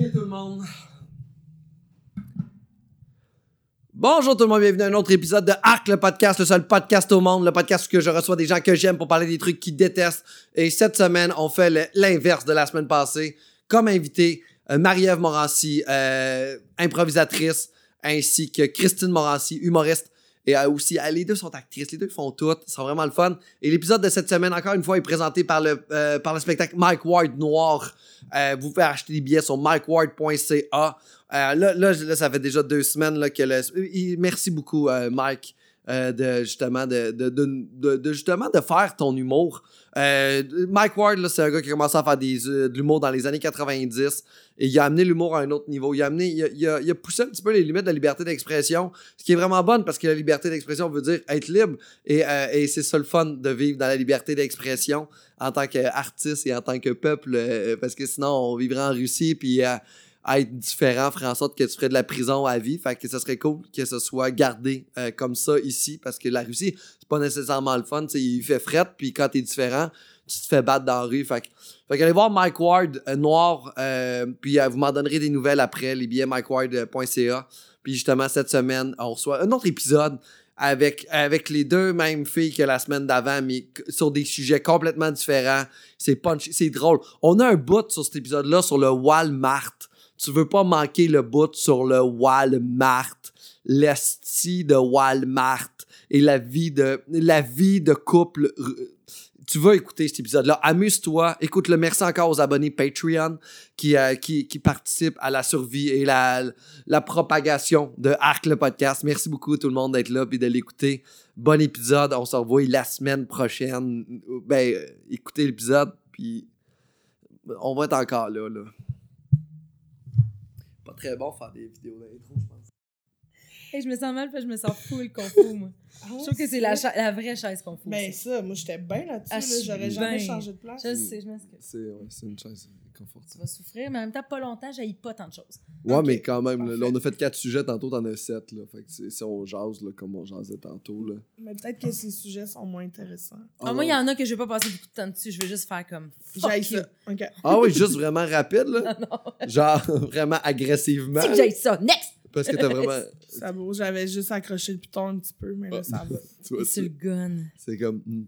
Tout le monde. Bonjour tout le monde, bienvenue à un autre épisode de Arc le podcast, le seul podcast au monde, le podcast où je reçois des gens que j'aime pour parler des trucs qu'ils détestent. Et cette semaine, on fait l'inverse de la semaine passée. Comme invité, euh, Marie-Ève Morancy, euh, improvisatrice, ainsi que Christine Morancy, humoriste. Et euh, aussi, euh, les deux sont actrices, les deux font tout, sont vraiment le fun. Et l'épisode de cette semaine, encore une fois, est présenté par le, euh, par le spectacle Mike Ward Noir. Vous pouvez acheter des billets sur mikeward.ca. Euh, là, là, là, ça fait déjà deux semaines là, que le. Merci beaucoup, Mike, euh, de justement de, de, de, justement de faire ton humour. Euh, Mike Ward, c'est un gars qui a commencé à faire des, euh, de l'humour dans les années 90 et il a amené l'humour à un autre niveau. Il a, amené, il, a, il a- poussé un petit peu les limites de la liberté d'expression, ce qui est vraiment bonne parce que la liberté d'expression veut dire être libre et, et c'est ça le fun de vivre dans la liberté d'expression en tant qu'artiste et en tant que peuple parce que sinon on vivrait en Russie puis être différent ferait en sorte que tu ferais de la prison à vie. Fait que ça serait cool que ce soit gardé euh, comme ça ici parce que la Russie, c'est pas nécessairement le fun. il fait fret, puis quand t'es différent, tu te fais battre dans la rue. Fait que, fait qu'allez voir Mike Ward euh, Noir, euh, puis vous m'en donnerez des nouvelles après, les billets mikeward.ca. Puis justement, cette semaine, on reçoit un autre épisode avec, avec les deux mêmes filles que la semaine d'avant, mais sur des sujets complètement différents. C'est punchy, c'est drôle. On a un bout sur cet épisode-là sur le Walmart. Tu veux pas manquer le bout sur le Walmart. L'esti de Walmart et la vie de, la vie de couple. Tu vas écouter cet épisode-là. Amuse-toi. Écoute-le. Merci encore aux abonnés Patreon qui, euh, qui, qui participent à la survie et la, la propagation de Arc le podcast. Merci beaucoup tout le monde d'être là et de l'écouter. Bon épisode. On se revoit la semaine prochaine. Ben, euh, écoutez l'épisode puis on va être encore là, là. Très bon faire des vidéos d'intro. Hey, je me sens mal parce que je me sens full confus, moi. Je trouve que c'est la, cha- la vraie chaise confus. Ben ça, moi j'étais bien là-dessus, Ah, là, j'aurais jamais changé de place. je sais, je m'excuse. C'est ouais, une chaise Tu confortable. vas souffrir, mais en même temps, pas longtemps, j'haïs pas tant de choses. Ouais, mais quand même, là, on a fait quatre sujets tantôt, t'en as sept. Là, fait que c'est- si on jase, là, comme on jasait tantôt. Là. Mais peut-être que ces sujets sont moins intéressants. Ah, moi, il y en a que je vais pas passer beaucoup de temps dessus. Je vais juste faire comme. J'aille ça. OK. Ah oui, juste vraiment rapide, là. Non, non. Genre vraiment agressivement. Que j'aille ça. Next! Parce que t'as vraiment. Ça va, j'avais juste accroché le piton un petit peu, mais là ça va. Tu vois, C'est le gun. c'est comme. hmm.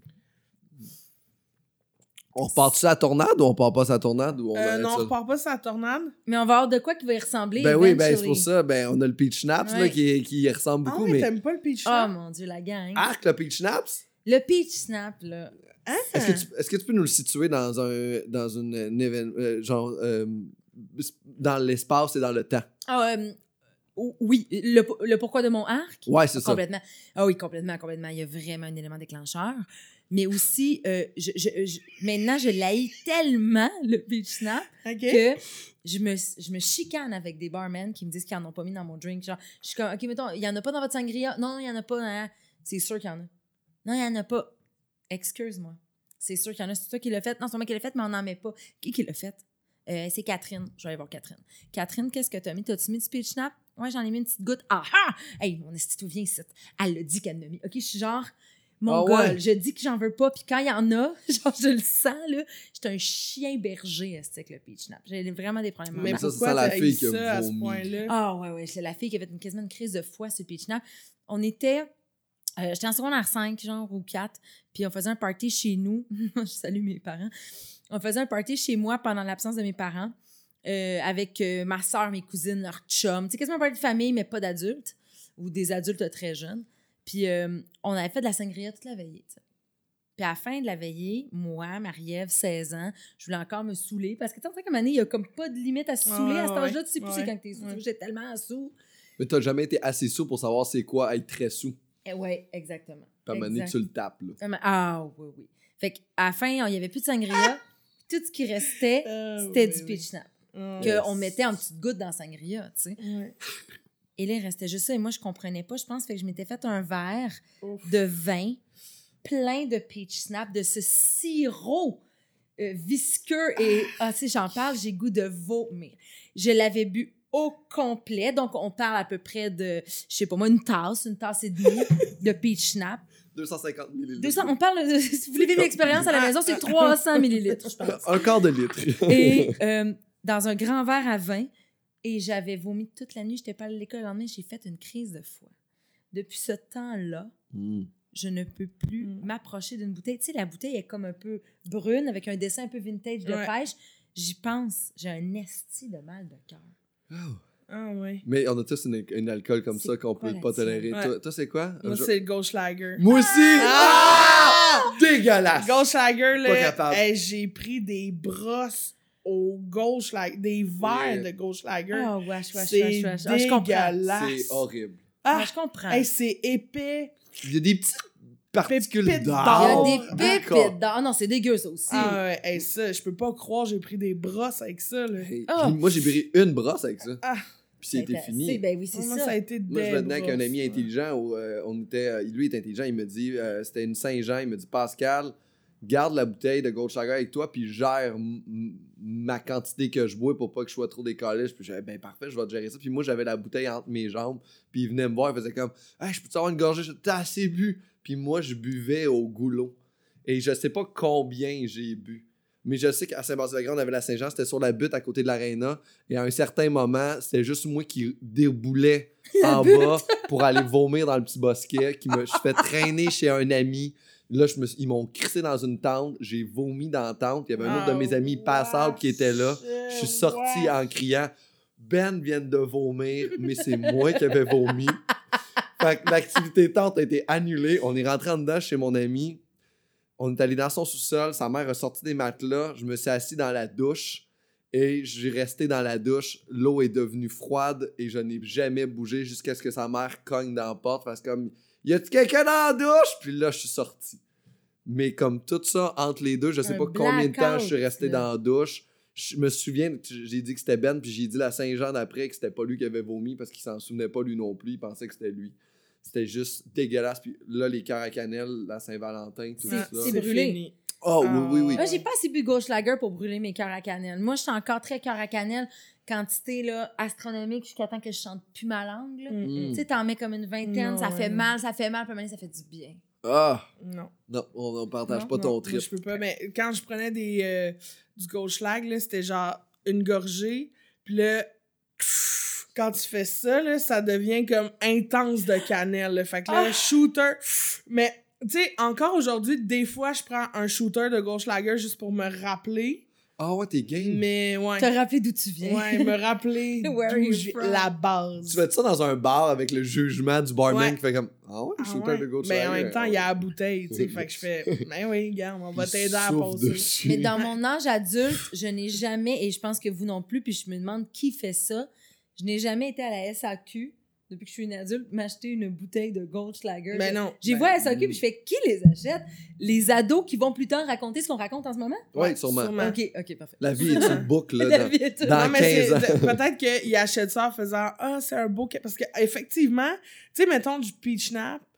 On repart-tu sur la tornade ou on part pas sur la tornade ou on Euh, non, on repart pas sur la tornade. Mais on va avoir de quoi qui va y ressembler. Ben oui, ben c'est pour ça. Ben on a le Peach Snaps là, qui, qui y ressemble Ah beaucoup, ouais, mais. t'aimes pas le peach Oh snap? mon dieu, la gang. Arc, le Peach Snaps? Le peach snap, là. Hein? Est-ce que, tu, est-ce que tu peux nous le situer dans un dans une, un évén- euh, genre euh, dans l'espace et dans le temps? Ah, euh, oui, le, le pourquoi de mon arc? Ouais, c'est ça. Complètement. Ah oui, complètement, complètement. Il y a vraiment un élément déclencheur. Mais aussi, euh, je, je- je- maintenant, je l'haïs tellement, le beach snap, que je me, je me chicane avec des barmen qui me disent qu'ils n'en ont pas mis dans mon drink. Genre, je suis comme, OK, mettons, il n'y en a pas dans votre sangria? Non, il n'y en a pas. hein. C'est sûr qu'il y en a. Non, il n'y en a pas. Excuse-moi. C'est sûr qu'il y en a. C'est toi qui l'as fait. Non, c'est moi qui l'ai fait, mais on n'en met pas. Qui qui l'a fait? Euh, c'est Catherine. Je vais aller voir Catherine. Catherine, qu'est-ce que t'as mis? T'as-tu mis du peach snap? Ouais, j'en ai mis une petite goutte. Ah ah! Hey, mon esti, viens ici. Elle l'a dit qu'elle l'a mis. OK, je suis genre, mon Ah gars, ouais? je dis que j'en veux pas. Puis quand il y en a, genre, je le sens, là. J'étais un chien berger, avec le peach snap. J'ai vraiment des problèmes. Mais ça, c'est ça, la fille qui a ça à ce vomi. Ah ouais, ouais, c'est la fille qui avait une, quasiment une crise de foie sur le peach snap. On était, euh, j'étais en secondaire 5, genre, ou 4, puis on faisait un party chez nous. je salue mes parents. On faisait un party chez moi pendant l'absence de mes parents, euh, avec euh, ma soeur, mes cousines, leurs chums. C'est quasiment un party de famille, mais pas d'adultes, ou des adultes très jeunes. Puis euh, on avait fait de la sangria toute la veillée, tu sais. Puis à la fin de la veillée, moi, Marie-Ève, 16 ans, je voulais encore me saouler. Parce que tu sais, comme année, il y a comme pas de limite à se saouler. à cet ouais, âge-là, tu sais plus ouais, c'est quand t'es sous. ouais. J'étais tellement sous. Mais t'as jamais été assez sous pour savoir c'est quoi être très sous. Eh ouais, exactement. Puis à un moment donné, Exact. tu le tapes, là. Ah, Ah, oui, oui. Fait qu'à la fin, il n'y avait plus de sangria. Tout ce qui restait, Ah, c'était oui, du oui. peach snap. Ah, Qu'on mettait en petites gouttes dans sangria, tu sais. Et là, il restait juste ça. Et moi, je comprenais pas, je pense. Fait que je m'étais fait un verre Ouf. de vin plein de peach snap, de ce sirop euh, visqueux. Et, ah, tu sais, j'en parle, j'ai goût de vomir. Je l'avais bu au complet. Donc, on parle à peu près de, je sais pas moi, une tasse, une tasse et demie de peach snap. 250 millilitres. 200, on parle, de, si vous voulez vivre l'expérience à la maison, c'est 300 millilitres, je pense. Un quart de litre. Et euh, dans un grand verre à vin, Et j'avais vomi toute la nuit. J'étais pas à l'école le lendemain. J'ai fait une crise de foie. Depuis ce temps-là, Mm. je ne peux plus Mm. m'approcher d'une bouteille. Tu sais, la bouteille est comme un peu brune avec un dessin un peu vintage de Ouais. pêche. J'y pense. J'ai un esti de mal de cœur. Oh. Ah, ouais. Mais on a tous une, une alcool comme ça qu'on peut pas tolérer. Ouais. Toi, toi, c'est quoi? Moi, c'est le Goldschlager. Moi aussi! Ah! Dégueulasse! Goldschlager, là, j'ai pris des brosses au Goldschlager, des verres Yeah. de Goldschlager. Oh, wesh, wesh, wesh, c'est wesh. Ah, je comprends. dégueulasse. C'est horrible. Ah, Ah, je comprends. hey, c'est épais. Il y a des petites particules d'or. Il y a d'or. des Oh, pépites dans. Ah non, c'est dégueu, ça aussi. Ah ouais, hey, ça, je peux pas croire j'ai pris des brosses avec ça, là. Hey, puis Moi, j'ai pris une brosse avec ça. Ah. Puis c'était Ben, fini. c'est- Ben oui, c'est Moi, ça. ça a été Moi, je des venais avec un ami intelligent. où, euh, on était, euh, lui est intelligent. Il me dit euh, c'était une Saint-Jean. Il me dit Pascal, garde la bouteille de Goldschlager avec toi, puis gère ma quantité que je bois pour pas que je sois trop décalé. Puis j'avais ben parfait, je vais te gérer ça. Puis moi, j'avais la bouteille entre mes jambes. Puis il venait me voir, il faisait comme Hey, je peux avoir une gorgée T'as assez bu. Puis moi, je buvais au goulot. Et je sais pas combien j'ai bu. Mais je sais qu'à Saint-Basile-Grand, on avait la Saint-Jean, c'était sur la butte à côté de l'aréna. Et à un certain moment, c'était juste moi qui déboulais en bas pour aller vomir dans le petit bosquet, qui me je fais traîner chez un ami. Là, je me, suis- ils m'ont crissé dans une tente. J'ai vomi dans la tente. Il y avait un autre de mes amis, Passable, qui était là. Je suis sorti en criant Ben vient de vomir, mais c'est moi qui avais vomi. Fait que l'activité tente a été annulée. On est rentré en dedans chez mon ami. On est allé dans son sous-sol. Sa mère a sorti des matelas. Je me suis assis dans la douche et j'ai resté dans la douche. L'eau est devenue froide et je n'ai jamais bougé jusqu'à ce que sa mère cogne dans la porte. Parce que comme, y a-tu quelqu'un dans la douche? Puis là, je suis sorti. Mais comme tout ça, entre les deux, je sais Un pas combien de temps je suis resté là. dans la douche. Je me souviens, j'ai dit que c'était Ben, puis j'ai dit la Saint-Jean d'après que c'était pas lui qui avait vomi parce qu'il s'en souvenait pas lui non plus. Il pensait que c'était lui. C'était juste dégueulasse. Puis là, les cœurs à cannelle, la Saint-Valentin, tout ça. c'est brûlé. fini. Oh, Ah, oui, oui, oui. Moi, j'ai pas assez bu Gauchlager pour brûler mes cœurs à cannelle. Moi, je suis encore très cœur à cannelle. Quantité là, astronomique jusqu'à temps que je chante plus ma langue. là. Mm, Tu sais, t'en mets comme une vingtaine, Non, ça fait ouais. mal, ça fait mal, puis ça fait du bien. Ah! Non. Non, on, on partage Non, pas Non, ton trip. je peux pas. Mais quand je prenais des, euh, du Goldschlag, là, c'était genre une gorgée. Puis là, quand tu fais ça, là, ça devient comme intense de cannelle. là. Fait que là, Ah! shooter. Mais, tu sais, encore aujourd'hui, des fois, je prends un shooter de Goldschlager juste pour me rappeler. Ah ouais, t'es game. Mais, ouais. Te rappeler d'où tu viens. Ouais, me rappeler Where d'où you je viens- la base. Tu fais ça dans un bar avec le jugement du barman Ouais. qui fait comme Ah ouais, Ah shooter ouais. de Gold Mais en même temps, il y a la bouteille, tu sais. Fait que je fais, ben oui, regarde, on va t'aider à passer. Mais dans mon âge adulte, je n'ai jamais, et je pense que vous non plus, puis je me demande qui fait ça, je n'ai jamais été à la SAQ, depuis que je suis une adulte, m'acheter une bouteille de Goldschlager. Mais non. J'y ben, vois SAQ, puis je fais qui les achète? Les ados qui vont plus tard raconter ce qu'on raconte en ce moment? Ouais, sûrement. sûrement. Ok, ok, parfait. La vie est une boucle, là. La dans- vie est dans- Non, mais 15 c'est- ans. peut-être qu'ils achètent ça en faisant Ah, c'est un beau. Parce que effectivement, tu sais, mettons du peach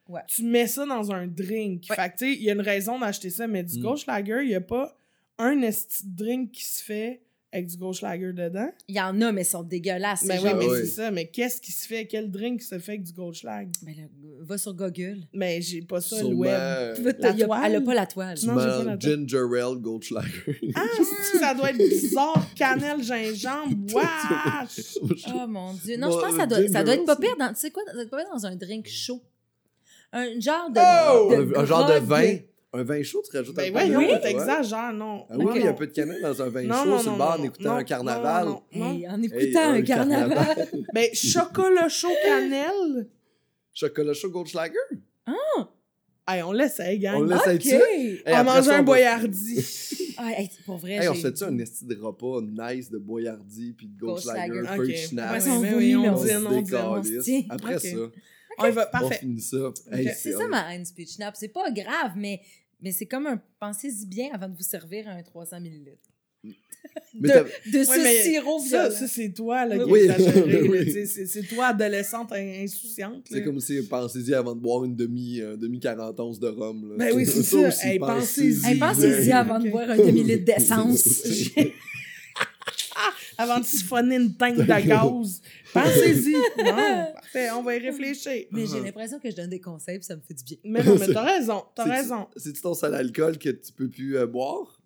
Ouais. tu mets ça dans un drink. Ouais. Fait que, tu sais, il y a une raison d'acheter ça, mais du Mm. Goldschlager, il n'y a pas un drink qui se fait avec du Goldschlager dedans. Il y en a, mais ils sont dégueulasses. Ben oui, mais oui. c'est ça. Mais qu'est-ce qui se fait? Quel drink se fait avec du Goldschlag? Ben là, va sur Google. Mais j'ai pas ça, le Sûrement, web. euh, La Il y a- toile? Elle a pas la toile. Non, j'ai pas la tête. ginger ale Goldschlager. Ah, si, ça doit être bizarre. Cannelle, gingembre, wesh! Oh mon dieu. Non, Bon, je pense que ça euh, doit, ça ginger doit être pas pire dans. Tu sais quoi? Ça doit être pas pire dans un drink chaud. Un genre de. Oh! de un, un genre de vin. Un vin chaud, tu rajoutes Ben un peu de vin, ouais. t'exagères, non. Ah oui, il y a un peu de cannelle dans un vin Non, chaud non, sur le bar en écoutant non, un carnaval. non, non, non. Hey, en écoutant Hey, un un carnaval. carnaval. Ben, chocolat chaud cannelle. Chocolat chaud Goldschlager? Hey, on l'essaye, gang. On On, l'essaie Ok. tu Hey, manger ça, un on boyardi. Ah, hey, pour vrai. Hey, on se fait-tu un esti de repas nice de Boyardi puis de Goldschlager, Goldschlager. Ok. Feuille Schnapp? Ouais, on vomit, oui, on on se on décalisse. on. Après ça, On va, on parfait. finit ça. C'est ça ma haine speech snap. C'est pas grave, mais, mais c'est comme un. Pensez-y bien avant de vous servir un 300 ml. Mais de, ce Ouais, sirop Ça, violent. ça c'est toi, là, qui Oui. Oui. C'est toi, adolescente in- insouciante. C'est comme si pensez-y avant de boire une demi, euh, demi 40 onces de rhum. Là. Ben oui, c'est ça. Hey, pensez-y. Hey, Ouais. avant de boire un demi-litre d'essence. Avant de siphonner une teinte de gaz. Pensez-y. Non, parfait, on va y réfléchir. mais j'ai l'impression que je donne des conseils puis ça me fait du bien. Mais non, mais t'as raison, t'as raison. C'est-tu ton seul alcool que tu peux plus euh, boire?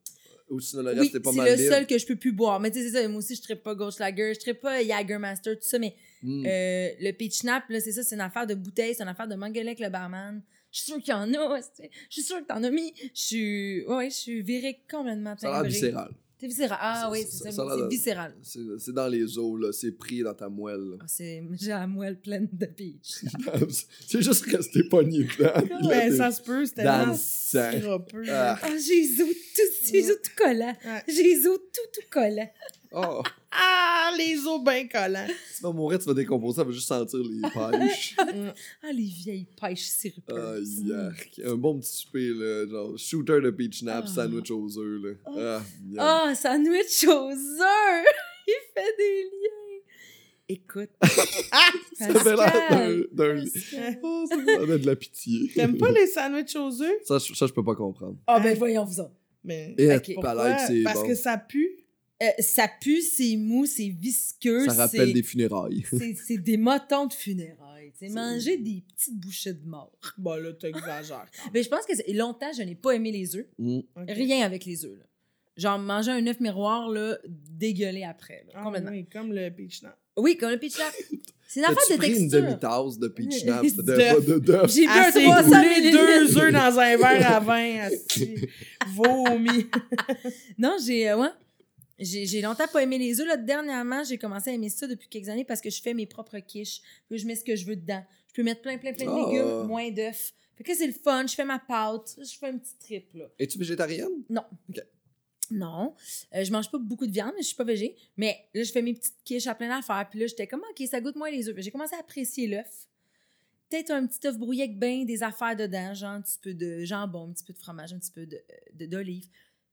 Ou sinon le Oui, reste, t'es pas c'est mal le libre? seul que je peux plus boire. Mais tu sais, c'est ça. Moi aussi, je ne pas Goldschlager, je ne pas Jagermaster, tout ça. Mais Hmm. euh, le Peach Snap, là, c'est ça, c'est une affaire de bouteille, c'est une affaire de m'engueuler avec le barman. Je suis sûre qu'il y en a. c'est- Je suis sûre que t'en as mis. Je suis. Ouais, je suis virée complètement Ça a l'air viscéral. C'est viscéral. Ah oui, c'est ça C'est viscéral. C'est dans les os, là. C'est pris dans ta moelle. Ah, c'est- J'ai la moelle pleine de peach. c'est juste resté pogné dedans. t'es- ça se peut, c'était dans le sang. sirupeux. Ah. Ah, j'ai les os tout, collants. J'ai les os tout, tout collants. Oh, Ah, les os bien collants. tu vas mourir, tu vas décomposer, ça va juste sentir les pêches. Ah, les vieilles pêches sirupeuses. Yark. Un bon petit souper, là. Genre, shooter de peach snap, Ah. sandwich aux œufs, là. Ah, yum. Ah, sandwich aux œufs! Il fait des liens. Écoute. ça avait l'air d'un-. Oh, ça avait de la pitié. T'aimes pas les sandwichs aux œufs? Ça, je- ça, je peux pas comprendre. Ah, ben voyons vous autres. Mais Et Ok. pas pourquoi? Parce bon. que ça pue? Euh, ça pue, c'est mou, c'est visqueux. Ça rappelle des funérailles. c'est- des motons de funérailles. C'est manger des petites bouchées de mort. Bon, là, t'exagères. Mais je pense que longtemps, je n'ai pas aimé les œufs. Mm. Rien avec les œufs. là. Genre, manger un œuf miroir, là, dégueulé après. là, Ah, complètement. oui, comme le peach snap. Oui, comme le peach snap. C'est une affaire de pris une texture. demi-tasse de peach snap? De- De, de, de, d'œuf? J'ai bu un Assez 300 goulé deux œufs dans un verre à vin. asti. Vomi. Non, j'ai. euh, ouais. J'ai longtemps pas aimé les œufs. Là, dernièrement, j'ai commencé à aimer ça depuis quelques années parce que je fais mes propres quiches. Puis je mets ce que je veux dedans. Je peux mettre plein, plein, plein de Ah. légumes, moins d'œufs. Fait que c'est le fun. Je fais ma pâte. Je fais un petit trip, là. Es-tu végétarienne? Non. Euh, je mange pas beaucoup de viande, mais je suis pas végé. Mais là, je fais mes petites quiches à plein d'affaires. Puis là, j'étais comme, OK, ça goûte moins les œufs. J'ai commencé à apprécier l'œuf. Peut-être un petit œuf brouillé avec ben des affaires dedans, genre un petit peu de jambon, un petit peu de fromage, un petit peu de- de- d'olive.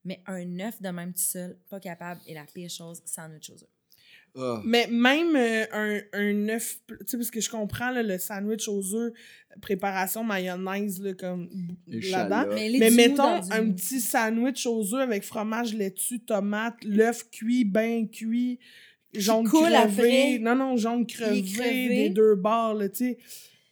Mais un œuf de même tout seul, pas capable, est la pire chose, sandwich aux œufs. Mais même euh, un, un œuf, tu sais, parce que je comprends là, le sandwich aux œufs, préparation mayonnaise, là, comme là-dedans. Mais, mettons du un petit sandwich aux œufs avec fromage laitue, tomate, l'œuf cuit, bien cuit, jaune crevé. après. Non, non, jaune crevé, crevé. des deux bords, tu sais,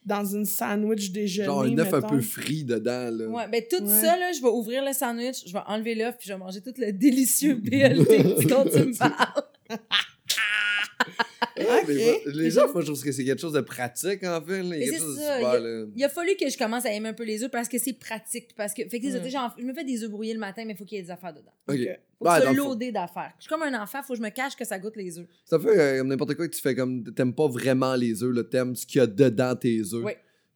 dans une sandwich déjeuner. Genre un œuf un peu frit dedans, là. Ouais, ben tout Ouais. ça, là, je vais ouvrir le sandwich, je vais enlever l'œuf, puis je vais manger tout le délicieux BLT dont tu me parles. Ah, mais les œufs, moi, je trouve que c'est quelque chose de pratique, en fait. là. Il y a Mais quelque c'est chose de ça, super, il là. Il a fallu que je commence à aimer un peu les œufs parce que c'est pratique. Parce que, fait que, genre, je me fais des œufs brouillés le matin, mais il faut qu'il y ait des affaires dedans. OK. Ok. Faut le fond, loadé d'affaires. Je suis comme un enfant, faut que je me cache que ça goûte les œufs. Ça fait euh, n'importe quoi que tu fais comme. T'aimes pas vraiment les œufs. T'aimes ce qu'il y a dedans tes œufs.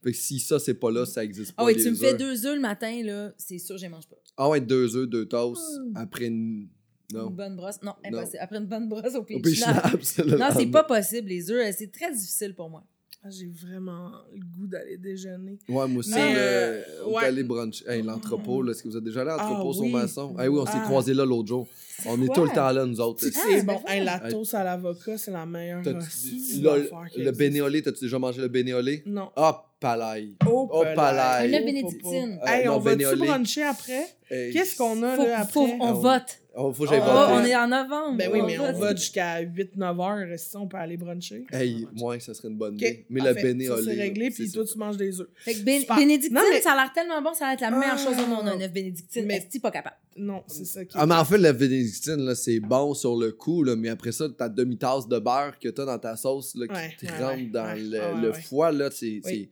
Fait que si ça, c'est pas là, ça existe pas. Ah oui, les tu me fais deux œufs le matin, là, c'est sûr, je les mange pas. Ah ouais, deux œufs, deux toasts. Mm. Après une. Non. Une bonne brosse. Non, Non. impossible. Après une bonne brosse au le Non, c'est pas possible, les œufs. euh, C'est très difficile pour moi. Ah, J'ai vraiment le goût d'aller déjeuner. Ouais, moi aussi, Mais, le- euh, on est ouais. brunch. Hey, l'entrepôt, là, est-ce que vous êtes déjà allé à l'entrepôt Ah, sur oui. Hey, oui, on s'est Ah. croisés là l'autre jour. On est tout le temps là, nous autres. Ah, c'est bon. Hey, la toast à l'avocat, c'est la meilleure le existe. bénéolé, t'as-tu déjà mangé le bénéolé? Non. Ah, palaille. Oh, Oh, palais. Oh, bénédictine. papa. Hey, Euh, on va-tu bruncher après? Hey, Qu'est-ce qu'on a Faut, là après? faut- on vote. Oh, faut que j'aille Ah, Oh, on est en novembre. Ben oui, mais on va jusqu'à 8-9 heures. Si on peut aller bruncher. Hey, moi, ça serait une bonne idée. Mais parfait. bénéolé. Ça, c'est réglé, puis toi, tu manges des œufs. Fait que bénédictine, Non, mais- ça a l'air tellement bon, ça va être la meilleure Ah. chose au monde, un œuf bénédictine. Mais- Mais c'est pas capable. Non, c'est ça qui est... Ah, mais en fait, la bénédictine, là, c'est bon sur le coup, là, mais après ça, ta demi-tasse de beurre que t'as dans ta sauce, là, qui Ouais, te ouais, rentre ouais, dans ouais, le, ouais, le ouais. foie, là, c'est... Oui.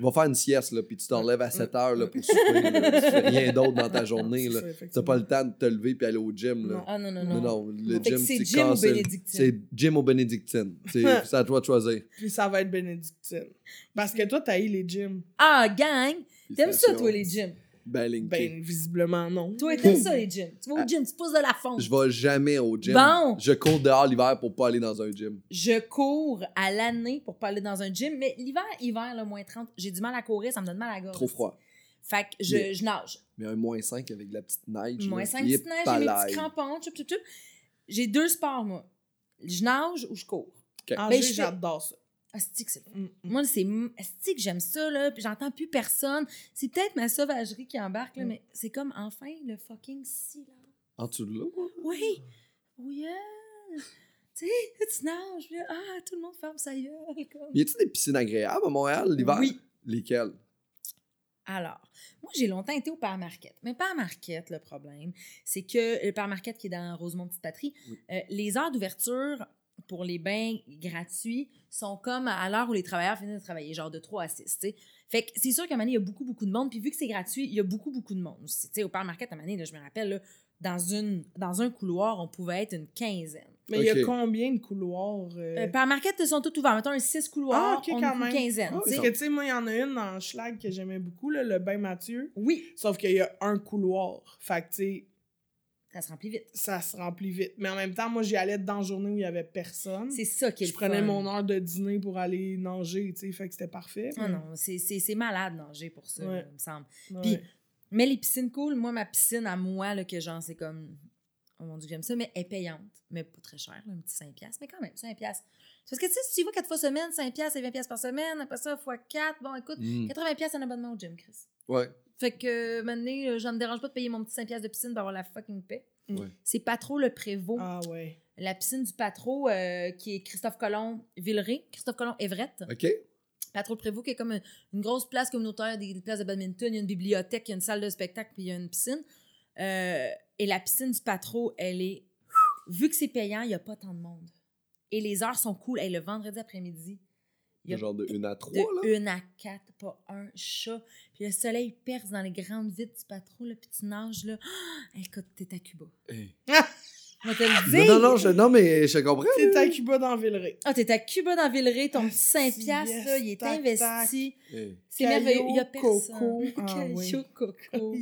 Va faire une sieste, là, puis tu t'enlèves à Mm. 7 heures, là, pour souper, là. Tu fais rien d'autre dans ta journée, là. T'as pas le temps de te lever puis aller au gym, là. Non. Ah non, non, Non, non. non, le gym, c'est gym ou bénédictine? C'est gym ou bénédictine. C'est c'est à toi de choisir. Puis ça va être bénédictine. Parce que toi, t'as eu les gyms. Ah, gang! T'aimes ça, toi, les gyms? Ben, linké. Ben, visiblement, non. Toi, t'aimes ça, les gyms? Tu vas au gym, tu pousses de la fonte. Je vais jamais au gym. Bon. Je cours dehors l'hiver pour pas aller dans un gym. Je cours à l'année pour pas aller dans un gym, mais l'hiver, hiver, le moins 30, j'ai du mal à courir, ça me donne mal à la gorge. Trop froid. Fait que je, Mais- je nage. Mais un moins 5 avec de la petite neige. Moins là, 5 il est petites neiges, j'ai mes petits crampons, tchup, tchup, tchup. J'ai deux sports, moi. Je nage ou je cours. En Ben, je fais- j'adore ça. C'est Mm, mm. Moi, c'est asti que j'aime ça, là, puis j'entends plus personne. C'est peut-être ma sauvagerie qui embarque, là, Mm. mais c'est comme enfin le fucking silence. En dessous de là? Oui! Oh yeah! Tu sais, tu nages, là, ah, tout le monde ferme sa gueule. Comme... Y a-t-il des piscines agréables à Montréal l'hiver? Oui. Lesquelles? Alors, moi, j'ai longtemps été au Père Market. Mais Père Market, le problème, c'est que le Père Market qui est dans Rosemont Petite Patrie, Oui. euh, les heures d'ouverture pour les bains gratuits sont comme à l'heure où les travailleurs finissent de travailler, genre de 3 à 6, tu sais. Fait que c'est sûr qu'à un moment donné, il y a beaucoup, beaucoup de monde. Puis vu que c'est gratuit, il y a beaucoup, beaucoup de monde aussi. Tu sais, au Père Market, à donné, là, je me rappelle, là, dans, une, dans un couloir, on pouvait être une quinzaine. Mais il y a combien de couloirs? euh? Euh, Père Market, ils sont tous ouverts. Mettons un 6 couloirs, Ah, ok, on quand est une même. quinzaine. Ah. Parce que, tu sais, moi, il y en a une dans Schlag que j'aimais beaucoup, là, le bain Mathieu. Oui, Sauf qu'il y a un couloir. Fait que, tu sais, ça se remplit vite. ça se remplit vite. Mais en même temps, moi, j'y allais dans la journée où il y avait personne. C'est ça qui est Je le prenais fun. mon heure de dîner pour aller nager, tu sais, fait que c'était parfait. Ah mais- non, c'est- c'est c'est malade nager pour ça, Ouais. il me semble. Ouais. Puis, mais les piscines cool, moi, ma piscine à moi, là, que genre, c'est comme. Oh mon dieu, j'aime ça, mais elle est payante. Mais pas très cher, là, un petit 5$. piastres, Mais quand même, 5$. piastres. Parce que tu sais, si tu y vas 4 fois semaine, 5$, piastres, c'est 20$ piastres par semaine. Après ça, fois 4, bon, écoute, Mm. 80$ piastres, un abonnement au gym, Chris. Ouais. Fait que maintenant, euh, ça me dérange pas de payer mon petit 5$ piastres de piscine pour avoir la fucking paix. Ouais. C'est pas trop le prévôt. Ah ouais. La piscine du Patro, euh, qui est Christophe Colomb Villeray, Christophe Colomb Everett. OK. Patro Prévost, qui est comme une, une grosse place communautaire, des, des places de badminton, il y a une bibliothèque, il y a une salle de spectacle, puis il y a une piscine. Euh, et la piscine du Patro, elle est. Vu que c'est payant, il n'y a pas tant de monde. Et les heures sont cool. Hey, le vendredi après-midi, il Genre de 1 à 3, de là? 1 à 4, pas un chat. Puis le soleil perce dans les grandes vitres du Patro, le petit nage, là. Ah, écoute, t'es à Cuba. Hey. On va te le Non, dire. non, non, je, non, mais je comprends. T'es à Cuba dans Villeray. Ah, t'es à Cuba dans Villeray, ton petit 5 si, piastres, yes, là, il est tac, investi. Hey. C'est Caillou, merveilleux. Il y a coco. personne. Ah, Caillou, oui. coco.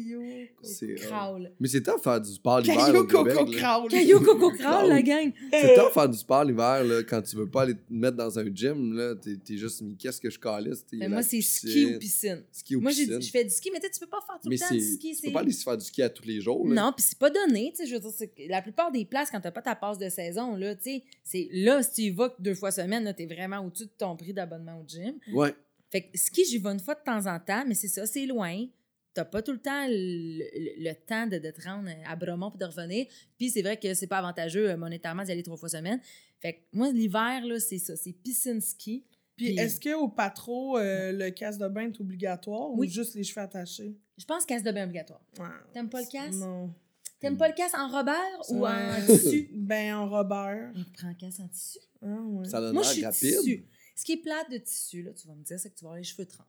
C'est, euh, Crawl. Mais c'est tough faire du sport l'hiver Caillou. Coco. Crawl. Caillou, coco, crawl, la gang. C'est tough faire du sport l'hiver là, quand tu veux pas aller te mettre dans un gym. là. T'es, t'es juste, mais qu'est-ce que je calisse? Mais moi, c'est ski piscine. ou piscine. Ski ou Moi, j'ai- piscine. je fais du ski, mais tu sais, tu peux pas faire tout Mais le temps c'est, du ski. tu c'est- peux pas aller se faire du ski à tous les jours. Là. Non, puis c'est pas donné, tu sais, je veux dire, c'est que la plupart des places, quand t'as pas ta passe de saison, là, tu sais, c'est là, si tu y vas que deux fois semaine, t'es vraiment au-dessus de ton prix d'abonnement au gym. Ouais. Fait que ski, j'y vais une fois de temps en temps, mais c'est ça, c'est loin. T'as pas tout le temps le, le- le temps de, de te rendre à Bromont puis de revenir. Puis c'est vrai que c'est pas avantageux euh, monétairement d'y aller trois fois semaine. Fait que moi, l'hiver, là, c'est ça, c'est piscine ski. Puis Puis- est-ce qu'au patro, euh, le casse de bain est obligatoire Oui. ou juste les cheveux attachés? Je pense casse de bain obligatoire. Ouais. T'aimes pas le casse? Non. T'aimes pas le casse en Robert ou en tissu? Ben en Robert. On prend un casse en tissu. Ah, ouais. Ça donne Moi, je suis rapide. tissu. Ce qui est plate de tissu, là, tu vas me dire, c'est que tu vas avoir les cheveux trempés.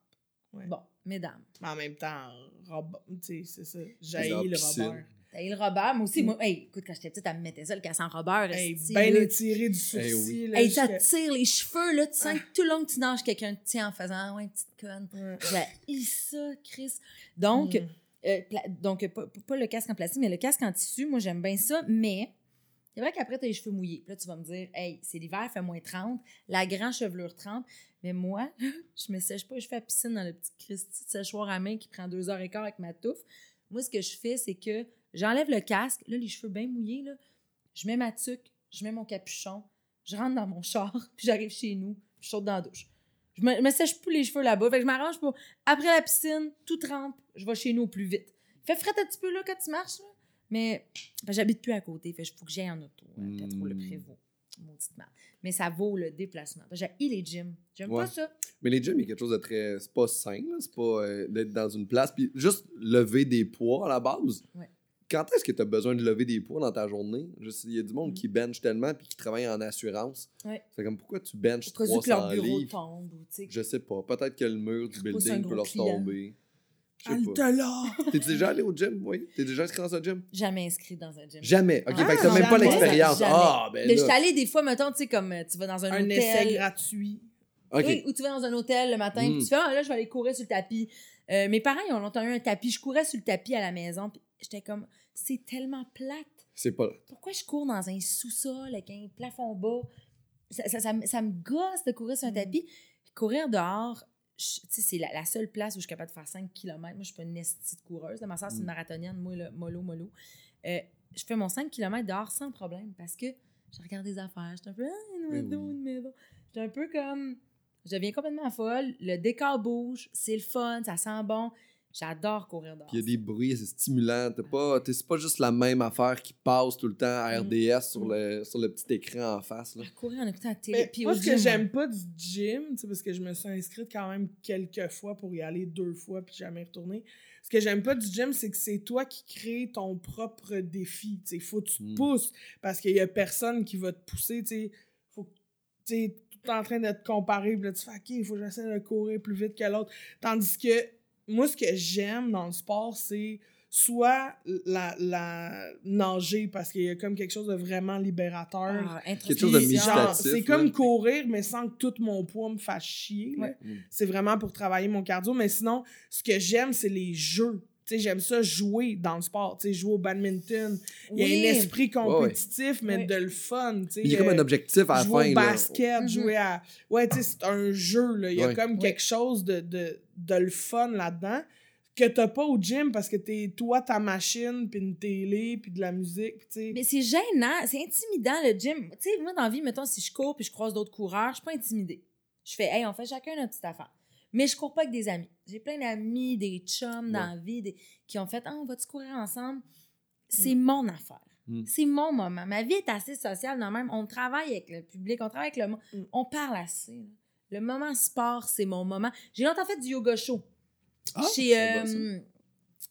Ouais. Bon, mesdames, Mais en même temps, Robert, tu sais, c'est ça. J'ai le. Robert. t'as eu le Robert. Moi aussi, moi, hey, écoute, quand j'étais petite, elle me mettait ça, le casse en Robert. Hey, ben étiré du sourcil. Eh oui. là, Hey, ça jusqu'à- te tire les cheveux, là, tu sens Ah. que tout le long que tu nages, quelqu'un te tient en faisant ouais, petite conne. J'ai ça, Chris. Donc, Mm. Euh, donc pas, pas le casque en plastique, mais le casque en tissu, moi, j'aime bien ça, mais c'est vrai qu'après, tu as les cheveux mouillés. Puis là, tu vas me dire, hey, c'est l'hiver, fait moins 30, la grande chevelure 30. Mais moi, je me sèche pas, je fais la piscine dans le petit Christy de séchoir à main qui prend deux heures et quart avec ma touffe. Moi, ce que je fais, c'est que j'enlève le casque, là, les cheveux bien mouillés, là, je mets ma tuque, je mets mon capuchon, je rentre dans mon char, puis j'arrive chez nous, je saute dans la douche. Je me, je me sèche plus les cheveux là-bas. Fait que je m'arrange pour. Après la piscine, tout trempe, je vais chez nous au plus vite. Fait fret un petit peu là quand tu marches, là. Mais ben, j'habite plus à côté. Fait il faut que j'aille en auto. hein, Peut-être le Mm. prévôt. Maudite merde. Mais ça vaut le déplacement. J'ai les gyms. J'aime Ouais. pas ça. Mais les gyms, il y a quelque chose de très. C'est pas sain. C'est pas euh, d'être dans une place. Puis juste lever des poids à la base. Ouais. Quand est-ce que tu as besoin de lever des poids dans ta journée? Il y a du monde Mm. qui bench tellement puis qui travaille en assurance. Ouais. C'est comme pourquoi tu benches Au cas où que 300 leur bureau livres? tombe. Je sais pas. Peut-être que le mur du un building peut leur client. tomber. Je sais Halte pas. là! T'es-tu déjà allé au gym? Oui? T'es déjà inscrit dans un gym? Jamais inscrit dans un gym. Jamais. Ok, Ah, fait que t'as même pas l'expérience. Ah, ben Mais je suis allée des fois, mettons, tu sais, comme euh, tu vas dans un, Un hôtel. essai gratuit. Ok. Oui, ou tu vas dans un hôtel le matin, Mm. puis tu fais, ah, là, je vais aller courir sur le tapis. Euh, mes parents, ils ont longtemps eu un tapis. Je courais sur le tapis à la maison, puis j'étais comme, c'est tellement plate. C'est pas. Pourquoi je cours dans un sous-sol avec un plafond bas? Ça, ça, ça me- ça me gosse de courir sur un Mm. tapis. Courir dehors, je- tu sais, c'est la, la seule place où je suis capable de faire 5 km. Moi, je suis pas une de coureuse. là. Ma soeur, c'est une Mm. marathonienne, moi, là, mollo, mollo. Euh, je fais mon 5 km dehors sans problème parce que je regarde des affaires. Je suis un peu, ah, une maison, oui. une maison. Je suis un peu comme, je deviens complètement folle. Le décor bouge, c'est le fun, ça sent bon. J'adore courir dehors. Puis il y a des bruits, c'est stimulant. T'as pas, t'es- c'est pas juste la même affaire qui passe tout le temps à Mm. RDS sur, le, sur le petit écran en face. Là. À courir en écoutant la télé. Mais puis moi, ce que j'aime pas du gym, parce que je me suis inscrite quand même quelques fois pour y aller deux fois puis jamais retourner. Ce que j'aime pas du gym, c'est que c'est toi qui crées ton propre défi. Il faut que tu te Mm. pousses parce qu'il y a personne qui va te pousser. Tu faut tout en train de te comparer. Puis là, tu fais OK, il faut que j'essaie de courir plus vite que l'autre. Tandis que moi, ce que j'aime dans le sport, c'est soit la, la nager parce qu'il y a comme quelque chose de vraiment libérateur. Ah, Quelque chose de méditatif, C'est comme courir, mais sans que tout mon poids me fasse chier. Ouais. Mm. C'est vraiment pour travailler mon cardio. Mais sinon, ce que j'aime, c'est les jeux. J'aime ça jouer dans le sport. Tu sais, jouer au badminton. Il y a Oui. un esprit compétitif, mais Oui. de le fun. tu sais, Il y a comme un euh, objectif à la jouer fin. au là. basket, Mhm. jouer à. Ouais, tu sais, c'est un jeu, là. Il y a Ouais. comme Oui. quelque chose de, de, de le fun là-dedans que t'as pas au gym parce que t'es toi, ta machine, puis une télé, puis de la musique, puis tu sais. Mais c'est gênant, c'est intimidant le gym. Tu sais, moi, dans la vie, mettons, si je cours puis je croise d'autres coureurs, je suis pas intimidée. Je fais, hey, on fait chacun notre petite affaire. Mais je cours pas avec des amis. J'ai plein d'amis, des chums dans la vie des- qui ont fait, ah, on va-tu courir ensemble? C'est mon affaire. Mm. C'est mon moment. Ma vie est assez sociale le même. On travaille avec le public, on travaille avec le monde. Mm. On parle assez. Le moment sport, c'est mon moment. J'ai longtemps fait du yoga show. Ah, chez, euh,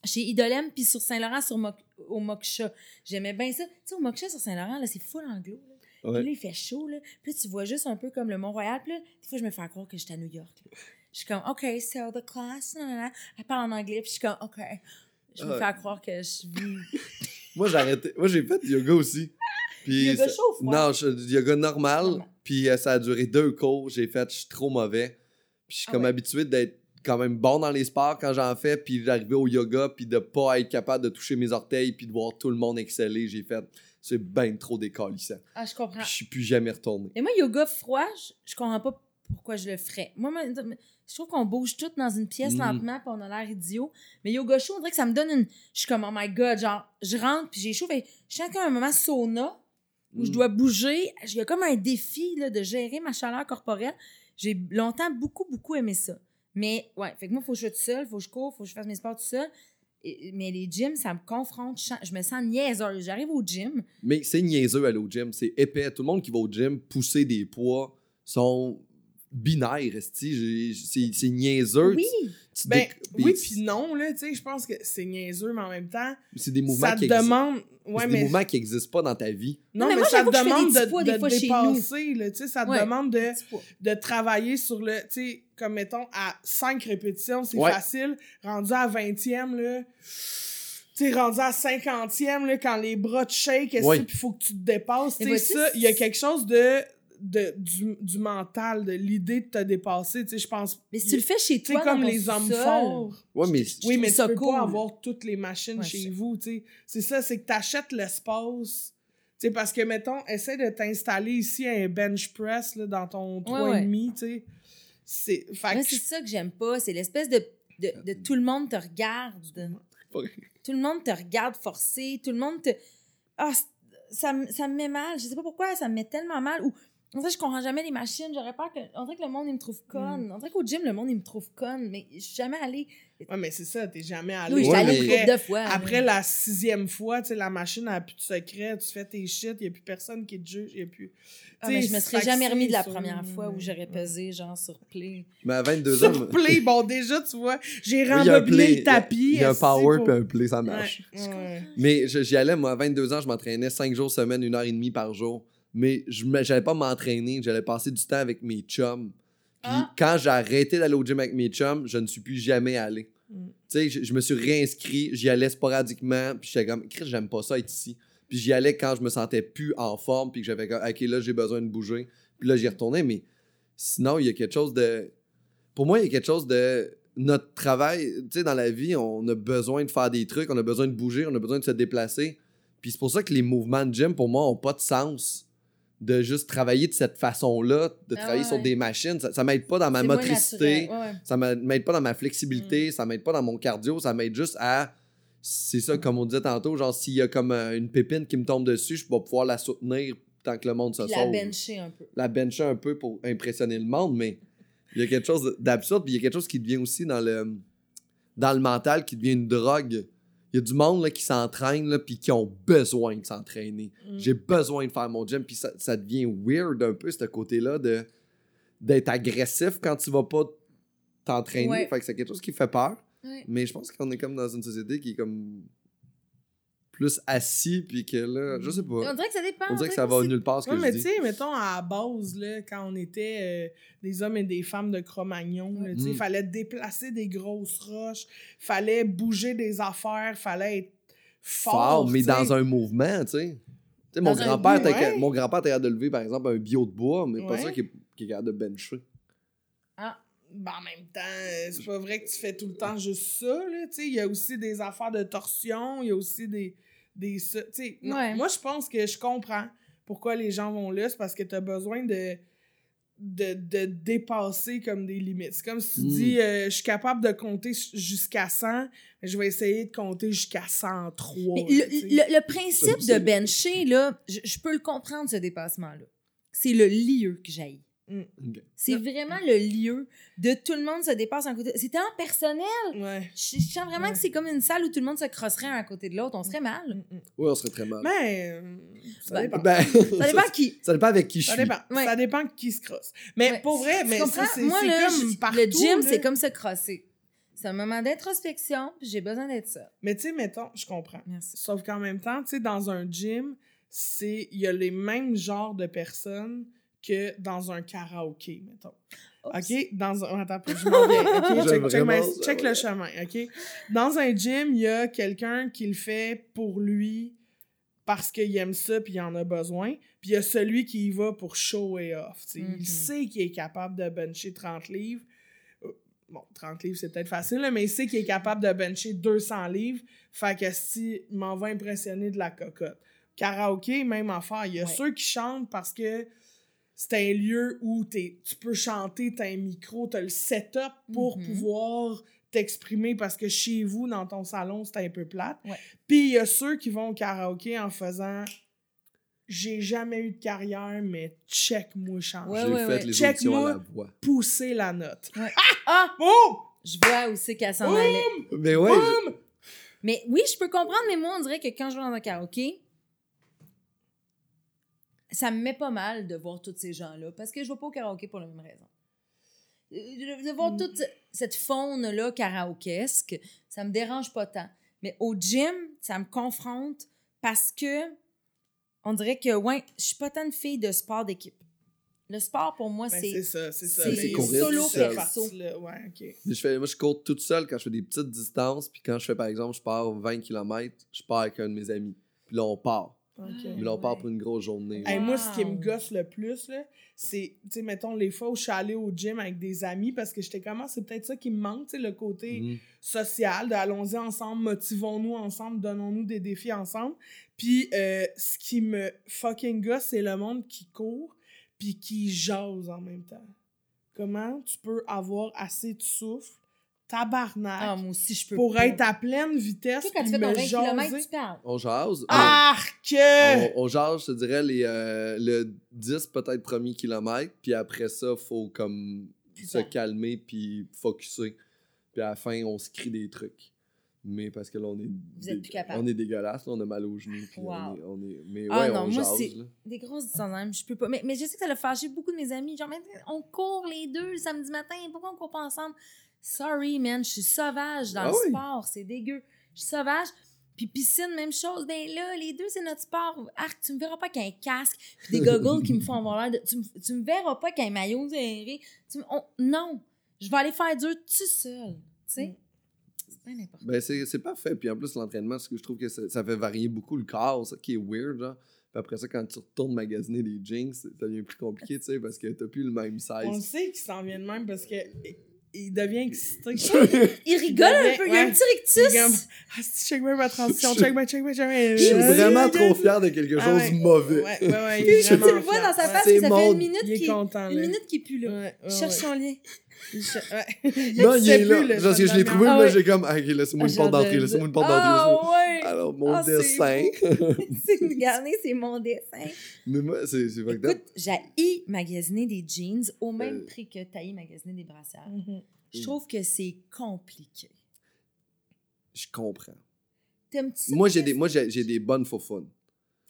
chez Idolem, puis sur Saint-Laurent, sur Mo- au Moksha. J'aimais bien ça. Tu sais, au Moksha, sur Saint-Laurent, là, c'est full anglo. Là. Puis là, il fait chaud. Là. Puis là, tu vois juste un peu comme le Mont-Royal. Puis là, des fois, je me fais croire que j'étais à New York. là. Je suis comme, OK, so the class, nanana. Elle parle en anglais. Puis je suis comme, OK. Je me Ah. fais croire que je vis. Moi, j'ai arrêté. Moi, j'ai fait du yoga aussi. Puis Yoga ça- chaud? Non, je- du yoga normal. Normal. Puis euh, ça a duré deux cours. J'ai fait, je suis trop mauvais. Puis je suis Ah comme ouais. habitué d'être quand même bon dans les sports quand j'en fais. Puis d'arriver au yoga, puis de pas être capable de toucher mes orteils, puis de voir tout le monde exceller. J'ai fait, c'est bien trop décalissant. Ah, je comprends. Puis je suis plus jamais retourné. Et moi, yoga froid, je, je comprends pas pourquoi je le ferais. Moi, moi, je trouve qu'on bouge tout dans une pièce Mhm. lentement, puis on a l'air idiot. Mais yoga chaud, on dirait que ça me donne une. Je suis comme, oh my god, genre, je rentre, puis j'ai chaud. Je sens comme un moment sauna où je Mm. dois bouger. Il y a comme un défi là, de gérer ma chaleur corporelle. J'ai longtemps beaucoup, beaucoup aimé ça. Mais ouais, fait que moi, il faut que je sois toute seule, il faut que je cours, il faut que je fasse mes sports tout seul. Et- mais les gyms, ça me confronte. Je me sens niaiseuse. J'arrive au gym. Mais c'est niaiseux aller au gym. C'est épais. Tout le monde qui va au gym pousser des poids sont J'ai- C'est c'est niaiseux. Oui. Tu- tu Ben, oui, puis non, là, tu sais, je pense que c'est niaiseux, mais en même temps, C'est des mouvements ça qui demande. Ouais, c'est mais des mouvements qui n'existent pas dans ta vie. Non, Non, mais mais, moi, ça te demande de, poids de dépasser, là, tu sais, ça te Ouais. demande de, de travailler sur le, tu sais, comme mettons, à 5 répétitions, c'est Ouais. facile. Rendu à 20e, là, tu sais, rendu à 50e, là, quand les bras te shake, il faut que tu te dépasses, tu sais, ça, il y a quelque chose de, de du, du mental, de l'idée de te dépasser, tu sais, je pense. Mais si tu le fais chez Tu toi, comme dans les hommes forts. Ouais, mais Je Oui, mais tu peux cool. pas avoir toutes les machines Ouais, chez vous, tu sais. C'est ça, c'est que t'achètes l'espace. Tu sais, parce que, mettons, essaie de t'installer ici un bench press là, dans ton 3,5, tu sais. C'est... Ça que j'aime pas. C'est l'espèce de, de, de tout le monde te regarde. Tout le monde te regarde forcer. Tout le monde te. Ah, ça, me- ça me met mal. Je sais pas pourquoi, ça me met tellement mal. Ou, en fait, je comprends jamais les machines. J'aurais peur que. On dirait que le monde, il me trouve conne. On dirait qu'au gym, le monde, il me trouve conne. Mais je suis jamais allée. Ouais, mais c'est ça, t'es jamais allé. Oui, je suis Ouais, allée mais- une couple de fois. Après la sixième fois, tu sais, la machine a plus de secret, tu fais tes shit, y a plus personne qui te juge, y a plus... Ah, mais je me serais que jamais remis de la sur- première fois où j'aurais pesé, genre, sur play. Mais à 22 ans, Sur play, bon, déjà, tu vois, j'ai il rembobiné le tapis. il y a un power pour- puis un play, ça marche. ouais. Mais j'y allais, moi, à 22 ans, je m'entraînais 5 jours semaine, une heure et demie par jour. Mais je j'allais pas m'entraîner, j'allais passer du temps avec mes chums. Puis Ah. quand j'ai arrêté d'aller au gym avec mes chums, je ne suis plus jamais allé. Mm. Tu sais, je, je me suis réinscrit, j'y allais sporadiquement, puis j'étais comme, Chris, j'aime pas ça être ici. Puis j'y allais quand je me sentais plus en forme, puis que j'avais comme, ok, là, j'ai besoin de bouger. Puis là, j'y retournais, mais sinon, il y a quelque chose de. Pour moi, il y a quelque chose de. Notre travail, tu sais, dans la vie, on a besoin de faire des trucs, on a besoin de bouger, on a besoin de se déplacer. Puis c'est pour ça que les mouvements de gym, pour moi, ont pas de sens de juste travailler de cette façon-là, de Ah travailler sur des machines. Ça, ça m'aide pas dans ma motricité. Ouais, ça m'a- m'aide pas dans ma flexibilité, Mm. ça m'aide pas dans mon cardio, ça m'aide juste à. C'est ça, comme on disait tantôt, genre s'il y a comme euh, une pépine qui me tombe dessus, je vais pouvoir la soutenir tant que le monde se Puis sauve. la bencher un peu. La bencher un peu pour impressionner le monde, mais il y a quelque chose d'absurde, puis il y a quelque chose qui devient aussi dans le dans le mental qui devient une drogue. Il y a du monde là, qui s'entraîne puis qui ont besoin de s'entraîner. Mm. J'ai besoin de faire mon gym, puis ça, ça devient weird un peu, ce côté-là de d'être agressif quand tu vas pas t'entraîner. Ouais. Fait que c'est quelque chose qui fait peur. Ouais. Mais je pense qu'on est comme dans une société qui est comme plus assis, puis que là, je sais On pas. dirait que ça dépend. On dirait que ça va nulle part ce que je mais tu sais, mettons, à la base, là, quand on était euh, des hommes et des femmes de Cro-Magnon, là, tu sais, Mm. il fallait déplacer des grosses roches, fallait bouger des affaires, fallait être fort. fort, mais dans un mouvement, tu sais. Tu sais, mon grand-père ouais. mon grand-père était capable de lever, par exemple, un bio de bois, mais pas Ouais. ça qui est, qui est capable de bencher. Ah, Ben, en même temps, euh, c'est pas vrai que tu fais tout le temps juste ça, là, tu sais. Il y a aussi des affaires de torsion, il y a aussi des... des ça- tu sais, non, Ouais. Moi, je pense que je comprends pourquoi les gens vont là. C'est parce que tu as besoin de, de, de dépasser comme des limites. C'est comme si tu Mm. dis, euh, je suis capable de compter jusqu'à 100, mais je vais essayer de compter jusqu'à 103. Mais là, le, le- le principe de bencher, là, je, je peux le comprendre, ce dépassement-là. C'est le lieu que j'aille. Ok. C'est vraiment le lieu de tout le monde se dépasse un côté. C'est tellement personnel. Ouais. Je, je sens vraiment Ouais. que c'est comme une salle où tout le monde se crosserait un à côté de l'autre. On serait mal. Mm, mm. Ouais, on serait très mal. Mais, euh, ça Ben, dépend. Ben, Ça dépend qui. ça dépend avec qui je Ça suis. dépend. Ouais. Ça dépend qui se crosse. Mais Ouais. pour vrai, mais ça, c'est Moi, c'est là, comme je- partout. le gym, c'est comme se crosser. C'est un moment d'introspection, puis j'ai besoin d'être ça. Mais tu sais, mettons, je comprends. Merci. Sauf qu'en même temps, tu sais, dans un gym, c'est il y a les mêmes genres de personnes que dans un karaoké, mettons. OK? Dans un... Attends, je m'en viens. OK? Check, ma- le chemin. OK? Dans un gym, il y a quelqu'un qui le fait pour lui parce qu'il aime ça puis il en a besoin. Puis il y a celui qui y va pour show et off. Il sait qu'il est capable de bencher 30 livres. Euh, Bon, 30 livres, c'est peut-être facile, là, mais il sait qu'il est capable de bencher 200 livres. Fait que si il m'en va impressionner de la cocotte. Karaoké, même affaire. Il y a Ouais. ceux qui chantent parce que c'est un lieu où t'es- tu peux chanter, t'as un micro, t'as le setup pour Mhm. pouvoir t'exprimer parce que chez vous, dans ton salon, c'est un peu plate. Ouais. Puis il y a ceux qui vont au karaoké en faisant j'ai jamais eu de carrière, mais check-moi chanter. Ouais, J'ai ouais, fait ouais. les Check-moi. auditions à la voix. Pousser la note. Ah! Boum! Je vois où c'est qu'elle s'en allait. Mais ouais, je-! Mais oui, je peux comprendre, mais moi, on dirait que quand je vais dans un karaoké, ça me met pas mal de voir tous ces gens-là. Parce que je vais pas au karaoké pour la même raison. Euh, De, de voir Mm. toute cette faune-là karaokesque, ça me dérange pas tant. Mais au gym, ça me confronte parce que on dirait que, ouais, je suis pas tant de fille de sport d'équipe. Le sport, pour moi, Ben, c'est. c'est ça, c'est ça. c'est courir solo perso. Ouais, je fais, moi, je cours toute seule quand je fais des petites distances. Puis quand je fais, par exemple, je pars 20 km, je pars avec un de mes amis. Puis là, on part. Mais là, on part pour une grosse journée. Hey, moi, ce qui me gosse le plus, là, c'est, tu sais, mettons, les fois où je suis allée au gym avec des amis, parce que j'étais comment, c'est peut-être ça qui me manque, tu sais, le côté Mhm. social, de allons-y ensemble, motivons-nous ensemble, donnons-nous des défis ensemble. Puis, euh, ce qui me fucking gosse, c'est le monde qui court, puis qui jase en même temps. Comment tu peux avoir assez de souffle, tabarnak, Ah, moi aussi, je peux pour pas. être à pleine vitesse, Toi, quand tu puis fais ton me 20 km, jaser. tu parles. On jase. Arc! On, on jase, je te dirais, les, euh, le 10 peut-être premiers kilomètres. Puis après ça, faut comme se calmer puis focusser. Puis à la fin, on se crie des trucs. Mais parce que là, on est, Vous êtes plus capable. on est dégueulasse, là, on a mal aux genoux. puis Wow. on est, on est- mais Ah ouais, non, on moi, jase. là. Des grosses distances, même, je peux pas. Mais, mais je sais que ça l'a fâché beaucoup de mes amis. Genre, on court les deux le samedi matin, pourquoi on court pas ensemble? Sorry, man, je suis sauvage dans Ah le oui. sport, c'est dégueu. Je suis sauvage. Puis piscine, même chose. Ben là, les deux, c'est notre sport. Arc, tu me verras pas qu'un casque, puis des goggles qui me font avoir l'air de. Tu me, tu me verras pas qu'un maillot. Tu me- on- non, je vais aller faire dur tout seul. Tu sais? Mm. C'est pas n'importe Ben, c'est c'est parfait. Puis en plus, l'entraînement, ce que je trouve que ça, ça fait varier beaucoup le corps, ça qui est weird, genre. Puis après ça, quand tu retournes magasiner des jeans, ça devient plus compliqué, tu sais, parce que t'as plus le même On le size. sait qu'il s'en vient de même parce que il- devient excité. Il rigole un peu, il y a un petit rictus. Ah, check bien ma transition, check bien, check bien, check bien. Je suis vraiment trop fier de quelque chose de mauvais. Ouais, ouais, ouais, tu le vois dans sa face, ça fait une minute Il est qu'il content, une minute qu'il est plus là. Cherche son lien. Ouais. Non, il est plus, là. Parce que je l'ai trouvé, Ah ouais. j'ai comme, ah, ok, laissez-moi une Ah, porte d'entrée, laissez-moi une porte Ah d'entrée. ouais! Alors, mon Ah, c'est dessin. C'est regardez, c'est mon dessin. mais moi, c'est c'est fucked up. Écoute, j'ai magasiner des jeans au même Euh. prix que t'as magasiner des brassières. Mhm. Je trouve que c'est compliqué. je comprends. T'aimes-tu Moi, j'ai des, Chris? moi, j'ai j'ai des bonnes faufounes.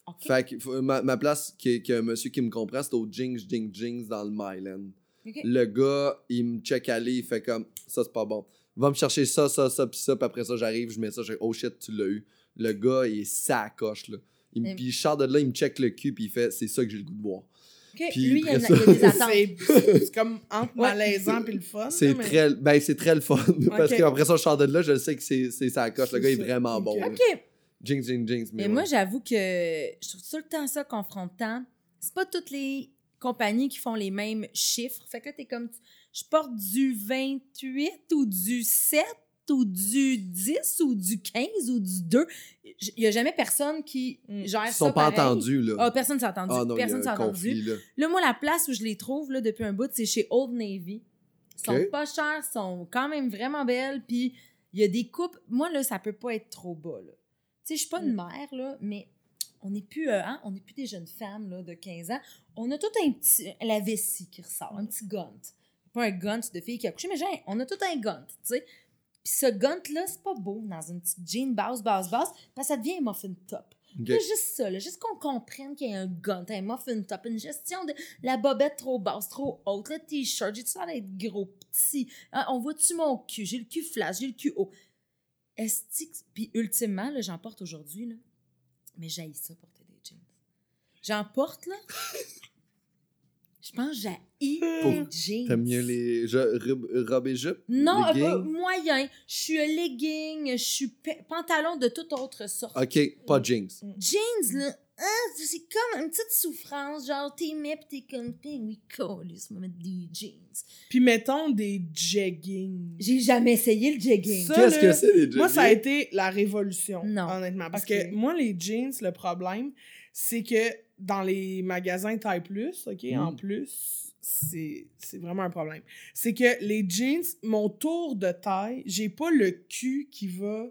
Ok. Fait que ma, ma place, qui est un monsieur qui me comprend, c'est au Jinx, Jinx, Jinx dans le Myland. Le gars, il me check aller, il fait comme ça, c'est pas bon. Va me chercher ça, ça, ça, puis ça, puis après ça, j'arrive, je mets ça, je fais oh shit, tu l'as eu. Le gars, il est sacoche, là. Il, me- Puis il sort de là, il me check le cul, puis il fait c'est ça que j'ai le goût de voir. Ok, Puis Lui, il y, a, après il y a des ça- attentes. C'est comme entre Ouais. malaisant puis le fun. C'est mais- très, ben, c'est très le fun. Parce qu'après ça, je sors de là, je sais que c'est coche. Le gars est ça. vraiment bon. OK. Jinx, Jinx, Jinx. Mais Mais ouais. moi, j'avoue que je trouve tout le temps ça confrontant. C'est pas toutes les compagnies qui font les mêmes chiffres. Fait que là, t'es comme, je porte du 28 ou du 7 ou du 10 ou du 15 ou du 2. Il y a jamais personne qui Mm. gère Ils ça sont pas entendus, là. Ah, personne s'est entendu. Ah non, personne s'est entendu. là. Là, moi, la place où je les trouve là, depuis un bout, c'est chez Old Navy. Ils sont pas chers, ils sont quand même vraiment belles. Puis il y a des coupes. Moi, là, ça peut pas être trop bas. là. Tu sais, je suis pas une Mm. mère, là, mais on n'est plus, euh, hein, on n'est plus des jeunes femmes là, de 15 ans. On a tout un petit. La vessie qui ressort, un petit gant. Pas un gant de fille qui a couché, mais genre, on a tout un gant, tu sais. Puis ce gant-là, c'est pas beau dans une petite jean basse, basse, basse, parce que ça devient un muffin top. Ok. C'est juste ça, là, juste qu'on comprenne qu'il y a un gun, un muffin top, une gestion de la bobette trop basse, trop haute, le t-shirt, j'ai tout ça d'être gros, petit. Hein, on voit-tu mon cul? J'ai le cul flash, j'ai le cul haut. Est-ce que... Puis ultimement, là, j'en porte aujourd'hui, là. Mais j'haïs ça, jeans. J'en porte, là. Je pense que les jeans. T'aimes mieux les je, robe, robe et jupe? Non, euh, moyen. Je suis un legging, je suis pantalon de toute autre sorte. Ok, pas Jinx. jeans, là, hein, c'est comme une petite souffrance. Genre, t'es mets pis t'es comme, Putain, oui, cool, laisse-moi mettre des jeans. Puis mettons des jeggings. J'ai jamais essayé le jegging. Qu'est-ce que c'est, les Moi, ça a jeggings? été la révolution, Non. honnêtement. Parce que moi, les jeans, le problème, c'est que dans les magasins taille plus, OK, Mm. en plus, c'est c'est vraiment un problème. C'est que les jeans, mon tour de taille, j'ai pas le cul qui va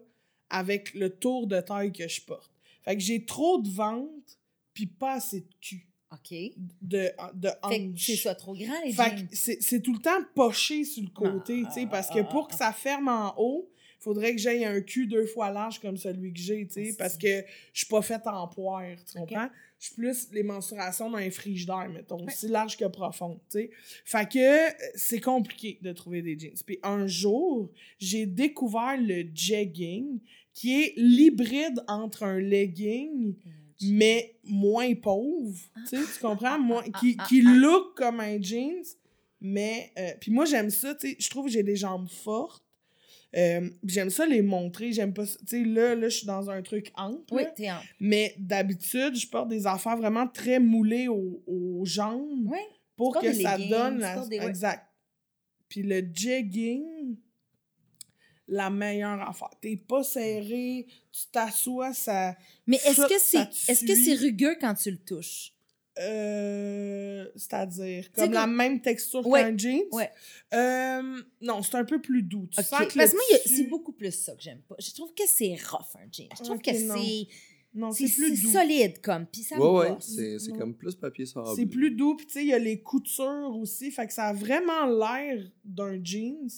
avec le tour de taille que je porte. Fait que j'ai trop de ventre, puis pas assez de cul, OK. De, de que hanche. c'est soit trop grand, les Fait jeans. que c'est c'est tout le temps poché sur le côté, tu sais, parce que pour que ça ferme en haut, faudrait que j'aie un cul deux fois large comme celui que j'ai, tu sais, Ah, parce que je suis pas faite en poire, tu comprends? Je suis plus les mensurations d'un frigidaire, mettons, Ouais. aussi large que profonde, tu sais. Fait que euh, c'est compliqué de trouver des jeans. Puis un jour, j'ai découvert le jegging, qui est l'hybride entre un legging mais moins pauvre, tu sais, tu comprends? Moins, qui, qui look comme un jeans, mais... euh, puis moi, j'aime ça, tu sais, je trouve que j'ai des jambes fortes. Euh, j'aime ça les montrer, j'aime pas Tu sais, là, là, je suis dans un truc ample, Oui, t'es mais d'habitude, je porte des affaires vraiment très moulées aux, aux jambes Oui. pour que ça leggings, donne la... des-. Exact. Puis le jegging, la meilleure affaire. T'es pas serré, tu t'assois, ça... Mais est-ce que c'est que suit. c'est rugueux quand tu le touches? Euh, c'est-à-dire, sais, comme la comme- même texture Ouais, qu'un jeans. ouais. Euh, non, c'est un peu plus doux. Tu sens que Parce que moi, c'est beaucoup plus ça que j'aime pas. Je trouve que c'est rough, un jean. Je trouve que c'est... Non, C'est c'est plus doux. solide, comme. Puis ça Ouais, ouais, c'est comme plus papier sablé. C'est plus doux, puis tu sais, il y a les coutures aussi. Fait que ça a vraiment l'air d'un jeans,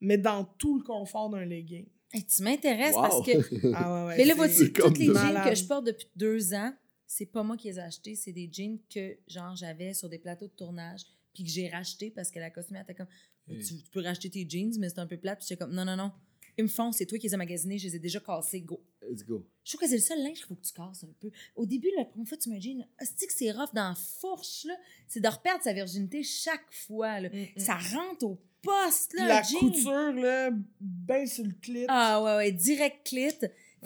mais dans tout le confort d'un legging. Hey, tu m'intéresses Wow. parce que Ah ouais, ouais. Mais là, c'est- vois-tu, toutes les jeans que je porte depuis deux ans, c'est pas moi qui les ai achetés, c'est des jeans que, genre, j'avais sur des plateaux de tournage, puis que j'ai racheté parce que la costumière était comme, Hey. tu, tu peux racheter tes jeans, mais c'est un peu plate. Puis j'étais comme, non, non, non, ils me font, c'est toi qui les as magasinés, je les ai déjà cassés, go. Let's go. Je trouve que c'est le seul linge qu'il faut que tu casses un peu. Au début, la première fois tu mets un jean, hostie que c'est rough dans la fourche, là, c'est de reperdre sa virginité chaque fois, là. Mm, mm. Ça rentre au poste, là, la jean. couture, là, ben sur le clit. Ah ouais, ouais, direct clit.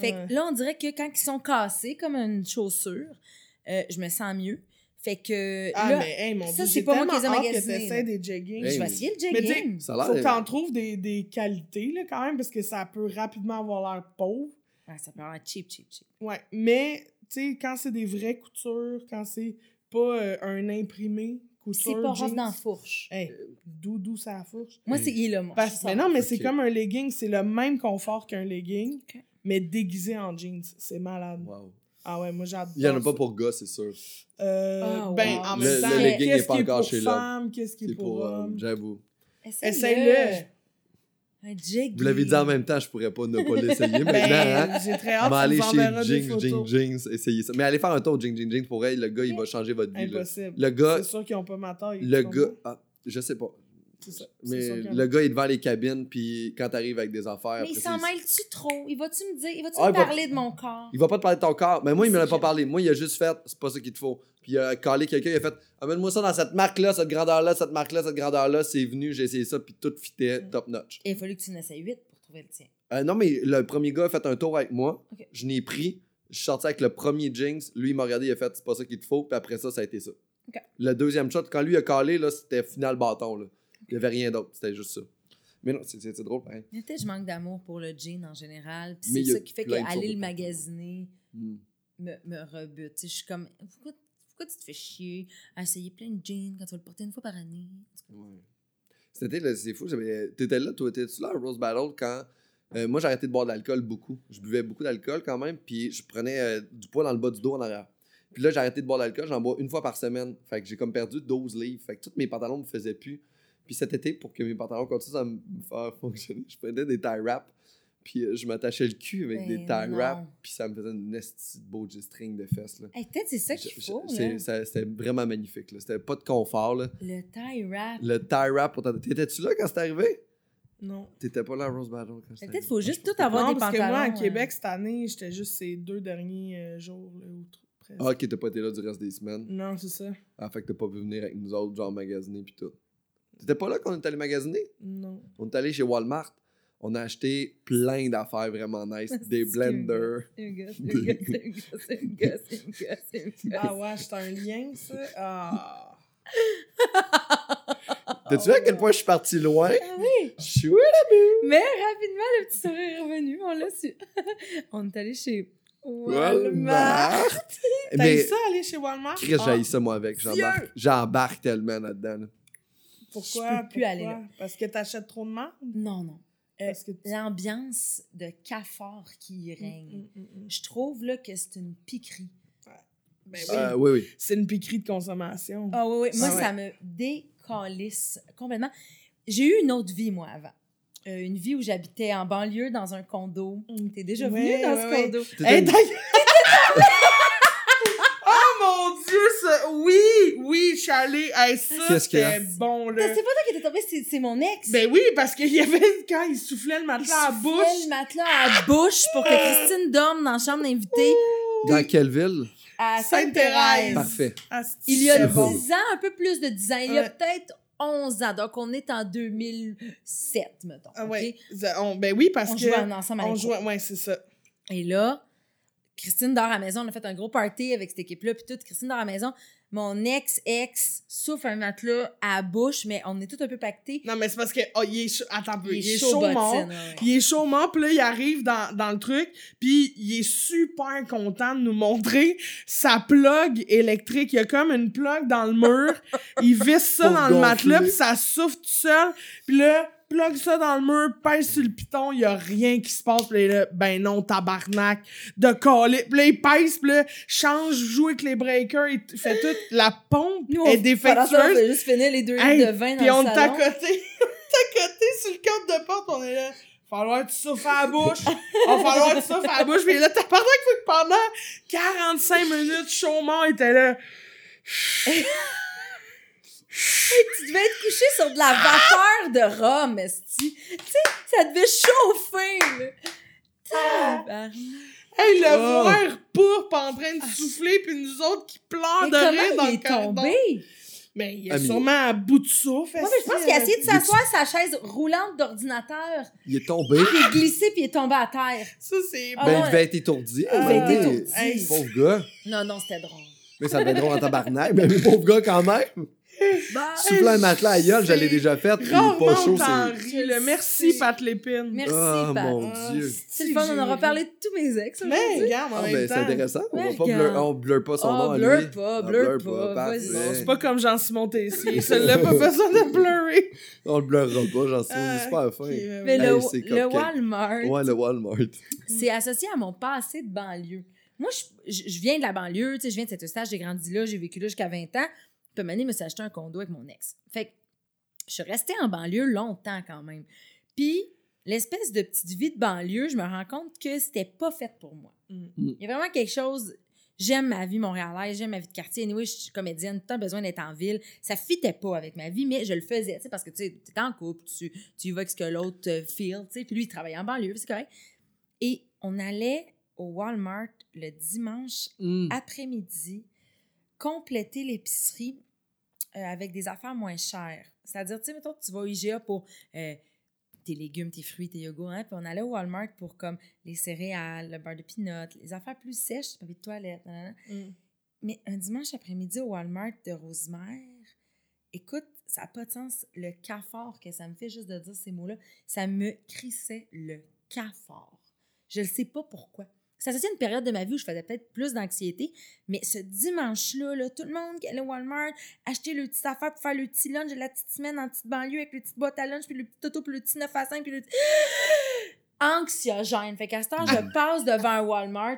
Fait que là, on dirait que quand ils sont cassés comme une chaussure, euh, je me sens mieux. Fait que Ah, là, mais hey, mon ça, c'est pas moi qui les ai magasinés, des jeggings. Hey, je vais essayer le Mais. Ça a Faut que l'air. t'en trouves des, des qualités, là, quand même, parce que ça peut rapidement avoir l'air pauvre. Ah, ça peut avoir cheap, cheap, cheap. Ouais, mais, tu sais, quand c'est des vraies coutures, quand c'est pas euh, un imprimé couture C'est pas jeans, dans la fourche. Hey, doudou ça la fourche. Moi, c'est il là, moi. Parce, mais non, mais c'est comme un legging, c'est le même confort qu'un legging. Mais déguisé en jeans. C'est malade. Wow. Ah ouais, moi j'adore. Il y en a pas pour gars, c'est sûr. Euh, Ah, ben, wow. en Le- même temps, le legging qu'est-ce est pas qui est encore pour chez l'homme. femme, qu'est-ce qui est pour pour euh, homme. j'avoue. Essaye-le. Un jiggy. Vous l'avez dit en même temps, je pourrais pas ne pas l'essayer Ben, maintenant. Hein? j'ai très Mais hâte, aller chez photos. Jinx, essayez ça. Mais allez faire un tour au Jinx, Jinx, Jinx. Pour elle, le gars, il va changer votre vie. là. Impossible. Le gars, C'est sûr qu'ils ont pas ma taille. le gars, ah, je sais pas. C'est ça. C'est Mais le gars, il est devant les cabines, puis quand t'arrives avec des affaires. Mais il s'en mêle-tu trop? Il va-tu me dire, il va-tu Ah, me va- parler de mon corps? Il va pas te parler de ton corps. Mais moi, il me l'a pas parlé. Moi, il a juste fait, c'est pas ça qu'il te faut. Puis il a collé quelqu'un, il a fait, amène-moi ça dans cette marque-là, cette grandeur-là, cette marque-là, cette grandeur-là. C'est venu, j'ai essayé ça, puis tout fitait top notch. Il a fallu que tu en essayes 8 pour trouver le tien. Euh, non, mais le premier gars a fait un tour avec moi. Je n'ai pris. Je suis sorti avec le premier Jinx. Lui, il m'a regardé, il a fait, c'est pas ça qu'il te faut. Puis après ça, ça a été ça. Le deuxième shot, quand lui a collé, là, c'était final bâton. Là. Il y avait rien d'autre. C'était juste ça. Mais non, c'est- drôle, pareil. Mais peut-être que je manque d'amour pour le jean en général. Puis c'est ça qui fait qu'aller le magasiner Hmm. me, me rebute. Je suis comme, pourquoi, pourquoi tu te fais chier à essayer plein de jeans quand tu vas le porter une fois par année? Ouais. C'était, là, c'est fou. T'étais là, toi, étais-tu là à Rose Battle quand. euh, moi, j'ai arrêté de boire de l'alcool beaucoup. Je buvais beaucoup d'alcool quand même, puis je prenais euh, du poids dans le bas du dos en arrière. Puis là, j'ai arrêté de boire de l'alcool, j'en bois une fois par semaine. Fait que j'ai comme perdu 12 livres. Fait que tous mes pantalons me faisaient plus. Puis cet été, pour que mes pantalons continuent à me faire fonctionner, je prenais des tie wraps. Puis euh, je m'attachais le cul avec des Ben tie wraps. Puis ça me faisait une de beau G-string de fesses. Là. Hey, peut-être c'est ça qu'il faut, C'était vraiment magnifique. là. C'était pas de confort. Là. Le tie wrap. Le tie wrap, pour t'étais-tu là quand c'est arrivé? Non. T'étais pas là à Rose Battle quand c'est Peut-être arrivé? faut juste tout avoir non, des parce pantalons. que moi, à euh, Québec, cette année, j'étais juste ces deux derniers euh, jours, là, ou presque. Ah, ok, t'as pas été là du reste des semaines. Non, c'est ça. Ah, fait que t'as pas pu venir avec nous autres, genre magasiner pis tout. T'étais pas là quand on est allé magasiner? Non. On est allé chez Walmart. On a acheté plein d'affaires vraiment nice. Des blenders. Un gars, c'est un gars, c'est un gars, c'est un gars, c'est un gars, c'est un gars. Ah ouais, c'est un lien, ça? Ah. T'as-tu vu à quel point je suis parti loin? Ah oui! Je suis où, là? Mais rapidement, le petit sourire est revenu, on l'a su. on est allé chez Walmart. T'as Mais, eu ça, aller chez Walmart? Chris, Ah. j'ai ça, moi, avec. J'embarque, j'embarque tellement là-dedans. là. Pourquoi? Je peux plus Pourquoi? aller là. Parce que t'achètes trop de marde? Non, non. Euh, Parce que tu- L'ambiance de cafard qui y règne. Mm, mm, mm, mm. Je trouve là, que c'est une piquerie. Ben oui. Euh, oui, oui. C'est une piquerie de consommation. Ah oui, oui. Moi, Ouais, ça me décalisse complètement. J'ai eu une autre vie, moi, avant. Euh, une vie où j'habitais en banlieue dans un condo. T'es déjà venu dans ce condo? T'étais Hey, une- d'ailleurs- oh mon dieu, ça... Oui, oui, je suis allée. Hey, ça, Qu'est-ce qu'il y a? c'était bon, là. C'est pas toi qui étais tombé, c'est c'est mon ex. Ben oui, parce qu'il y avait, quand il soufflait le Il matelas à la soufflait bouche, le matelas à la bouche pour que Christine dorme dans la chambre d'invité Dans quelle ville? à Sainte-Thérèse. Parfait. Il y a c'est 10 bon. ans, un peu plus de 10 ans. Il y a Ouais. peut-être 11 ans. Donc, on est en 2007, mettons. Ah OK? ouais. Ça, on- ben oui, parce On que... jouait ensemble à on l'école. jouait, ouais, c'est ça. Et là, Christine dort à la maison. On a fait un gros party avec cette équipe-là. Puis tout, Christine dort à la maison. Mon ex-ex souffle un matelas à la bouche, mais on est tous un peu pactés. Non, mais c'est parce que, oh, il est chaud, attends un peu, il est chaud mort. Il est chaud mort, puis là, il arrive dans, dans le truc, puis il est super content de nous montrer sa plug électrique. Il y a comme une plug dans le mur. il visse ça Pour dans le matelas, puis ça souffle tout seul. Puis là, plug ça dans le mur, pèse sur le piton, il y a rien qui se passe. Puis là, ben non, tabarnak, de coller. Puis là, il pèse, puis là, change, joue avec les breakers, il fait tout. La pompe Nous, est ça, on défectueuse. fait juste finir les deux Hey, de vin Puis dans on le salon. côté, on à côté sur le cadre de porte, on est là. Falloir que tu souffles à la bouche. Va falloir que tu souffles à la bouche. Puis là, t'as pendant que pendant 45 minutes, Chaumont était là. Tu devais être couché sur de la vapeur de rhum, esti. Tu sais, ça devait chauffer, là. Tabarnak. Hey, le Oh. voir pourpre en train de souffler, puis nous autres qui pleurent de rire dans il le est tombé? Mais il est sûrement à bout de souffle. Ouais, mais je pense qu'il a essayé de euh, s'asseoir sur sa chaise roulante d'ordinateur. Il est tombé. Il est glissé puis il est tombé à terre. Ça, c'est... Ah ben, il devait être étourdi. Un il devait être étourdi. Hey, Pauvre gars. Non, non, c'était drôle. Mais ça devait être drôle en tabarnak. Mais pauvre gars, quand même. Souffler un matelas à gueule, je l'ai déjà fait. puis Il est Rarement pas chaud. c'est-. Merci. Pat Lépine. Merci, Oh Pat. mon Ah, dieu. C'est le fun, on aura parlé de tous mes ex Mais regarde, en Ah, même ben, c'est intéressant. On pas regarde. blur, on blur pas son Oh, nom à blur lui. pas, Ah, blur blur pas, vas-y. Non, c'est pas comme Jean-Simon Tessier. Celui-là, pas besoin de pleurer. On le blurera pas, j'en suis Ah, super fin. Mais le, c'est. Walmart, Ouais, le Walmart. c'est associé à mon passé de banlieue. Moi, je, je- je viens de la banlieue, tu sais, je viens de cet stage, j'ai grandi là, j'ai vécu là jusqu'à 20 ans. Puis, à je me suis acheté un condo avec mon ex. Fait que je suis restée en banlieue longtemps quand même. Puis, l'espèce de petite vie de banlieue, je me rends compte que c'était pas fait pour moi. Mm. Il y a vraiment quelque chose. J'aime ma vie montréalaise, j'aime ma vie de quartier. Anyway, je suis comédienne, tout le temps besoin d'être en ville. Ça fitait pas avec ma vie, mais je le faisais, tu sais, parce que tu t'es en couple, tu, tu y vas avec ce que l'autre euh, feel, tu sais. Puis lui, il travaillait en banlieue, c'est correct. Et on allait au Walmart le dimanche Mm. après-midi compléter l'épicerie euh, avec des affaires moins chères. C'est-à-dire, tu sais, mettons, tu vas au IGA pour euh, tes légumes, tes fruits, tes yogourts, hein, puis on allait au Walmart pour comme les céréales, le beurre de pinot, les affaires plus sèches, papier de toilette. Mm. Mais un dimanche après-midi au Walmart de Rosemère, écoute, ça n'a pas de sens. Le cafard que ça me fait juste de dire ces mots-là, ça me crissait le cafard. Je ne sais pas pourquoi. Ça à une période de ma vie où je faisais peut-être plus d'anxiété, mais ce dimanche-là, là, tout le monde qui allait au Walmart acheter le petit affaire pour faire le petit lunch de la petite semaine en petite banlieue avec le petit boîte à lunch, puis le petit auto, puis le petit 9 à 5, puis le petit... Anxiogène. Fait qu'à ce temps, je passe devant un Walmart,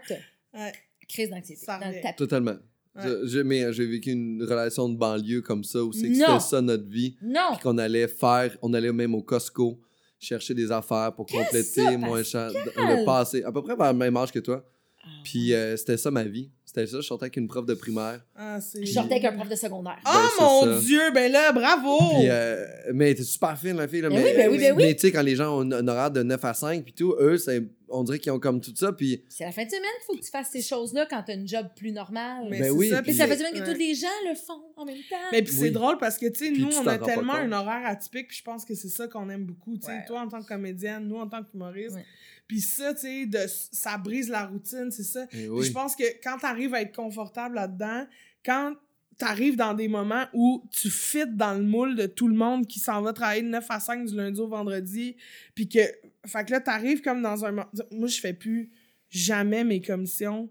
Ouais. crise d'anxiété, Ça dans le revient. tapis. Totalement. Ouais. Je- je- mais euh, j'ai vécu une relation de banlieue comme ça, où c'est que c'était ça notre vie. Non! Puis qu'on allait faire, on allait même au Costco chercher des affaires pour compléter ça, moins cher. Le passé, à peu près vers le même âge que toi. Ah, Puis euh, c'était ça ma vie. C'était ça, je sortais avec une prof de primaire. Ah, c'est... Je sortais avec un prof de secondaire. Oh Ben, mon ça. Dieu, ben là, bravo! Puis, euh, mais était super fine, la fille. Là, Ben mais oui, ben oui, ben oui. mais tu sais, quand les gens ont un horaire de 9 à 5, puis tout, eux, c'est- on dirait qu'ils ont comme tout ça. Puis C'est la fin de semaine qu'il faut que tu fasses ces choses-là quand t'as une job plus normale. Mais Ben c'est oui, ça, Puis ça fait du bien que ouais. tous les gens le font en même temps. Mais puis c'est Oui. drôle parce que, tu sais, nous, tu on a tellement un horaire atypique, puis je pense que c'est ça qu'on aime beaucoup, tu sais. Ouais. Toi, en tant que comédienne, nous, en tant qu'humoriste. Ouais. Puis ça, tu sais, de- ça brise la routine, c'est ça. eh Puis oui. je pense que quand t'arrives à être confortable là-dedans, quand t'arrives dans des moments où tu fites dans le moule de tout le monde qui s'en va travailler de 9 à 5 du lundi au vendredi, puis que... Fait que là, t'arrives comme dans un... mo- Moi, je fais plus jamais mes commissions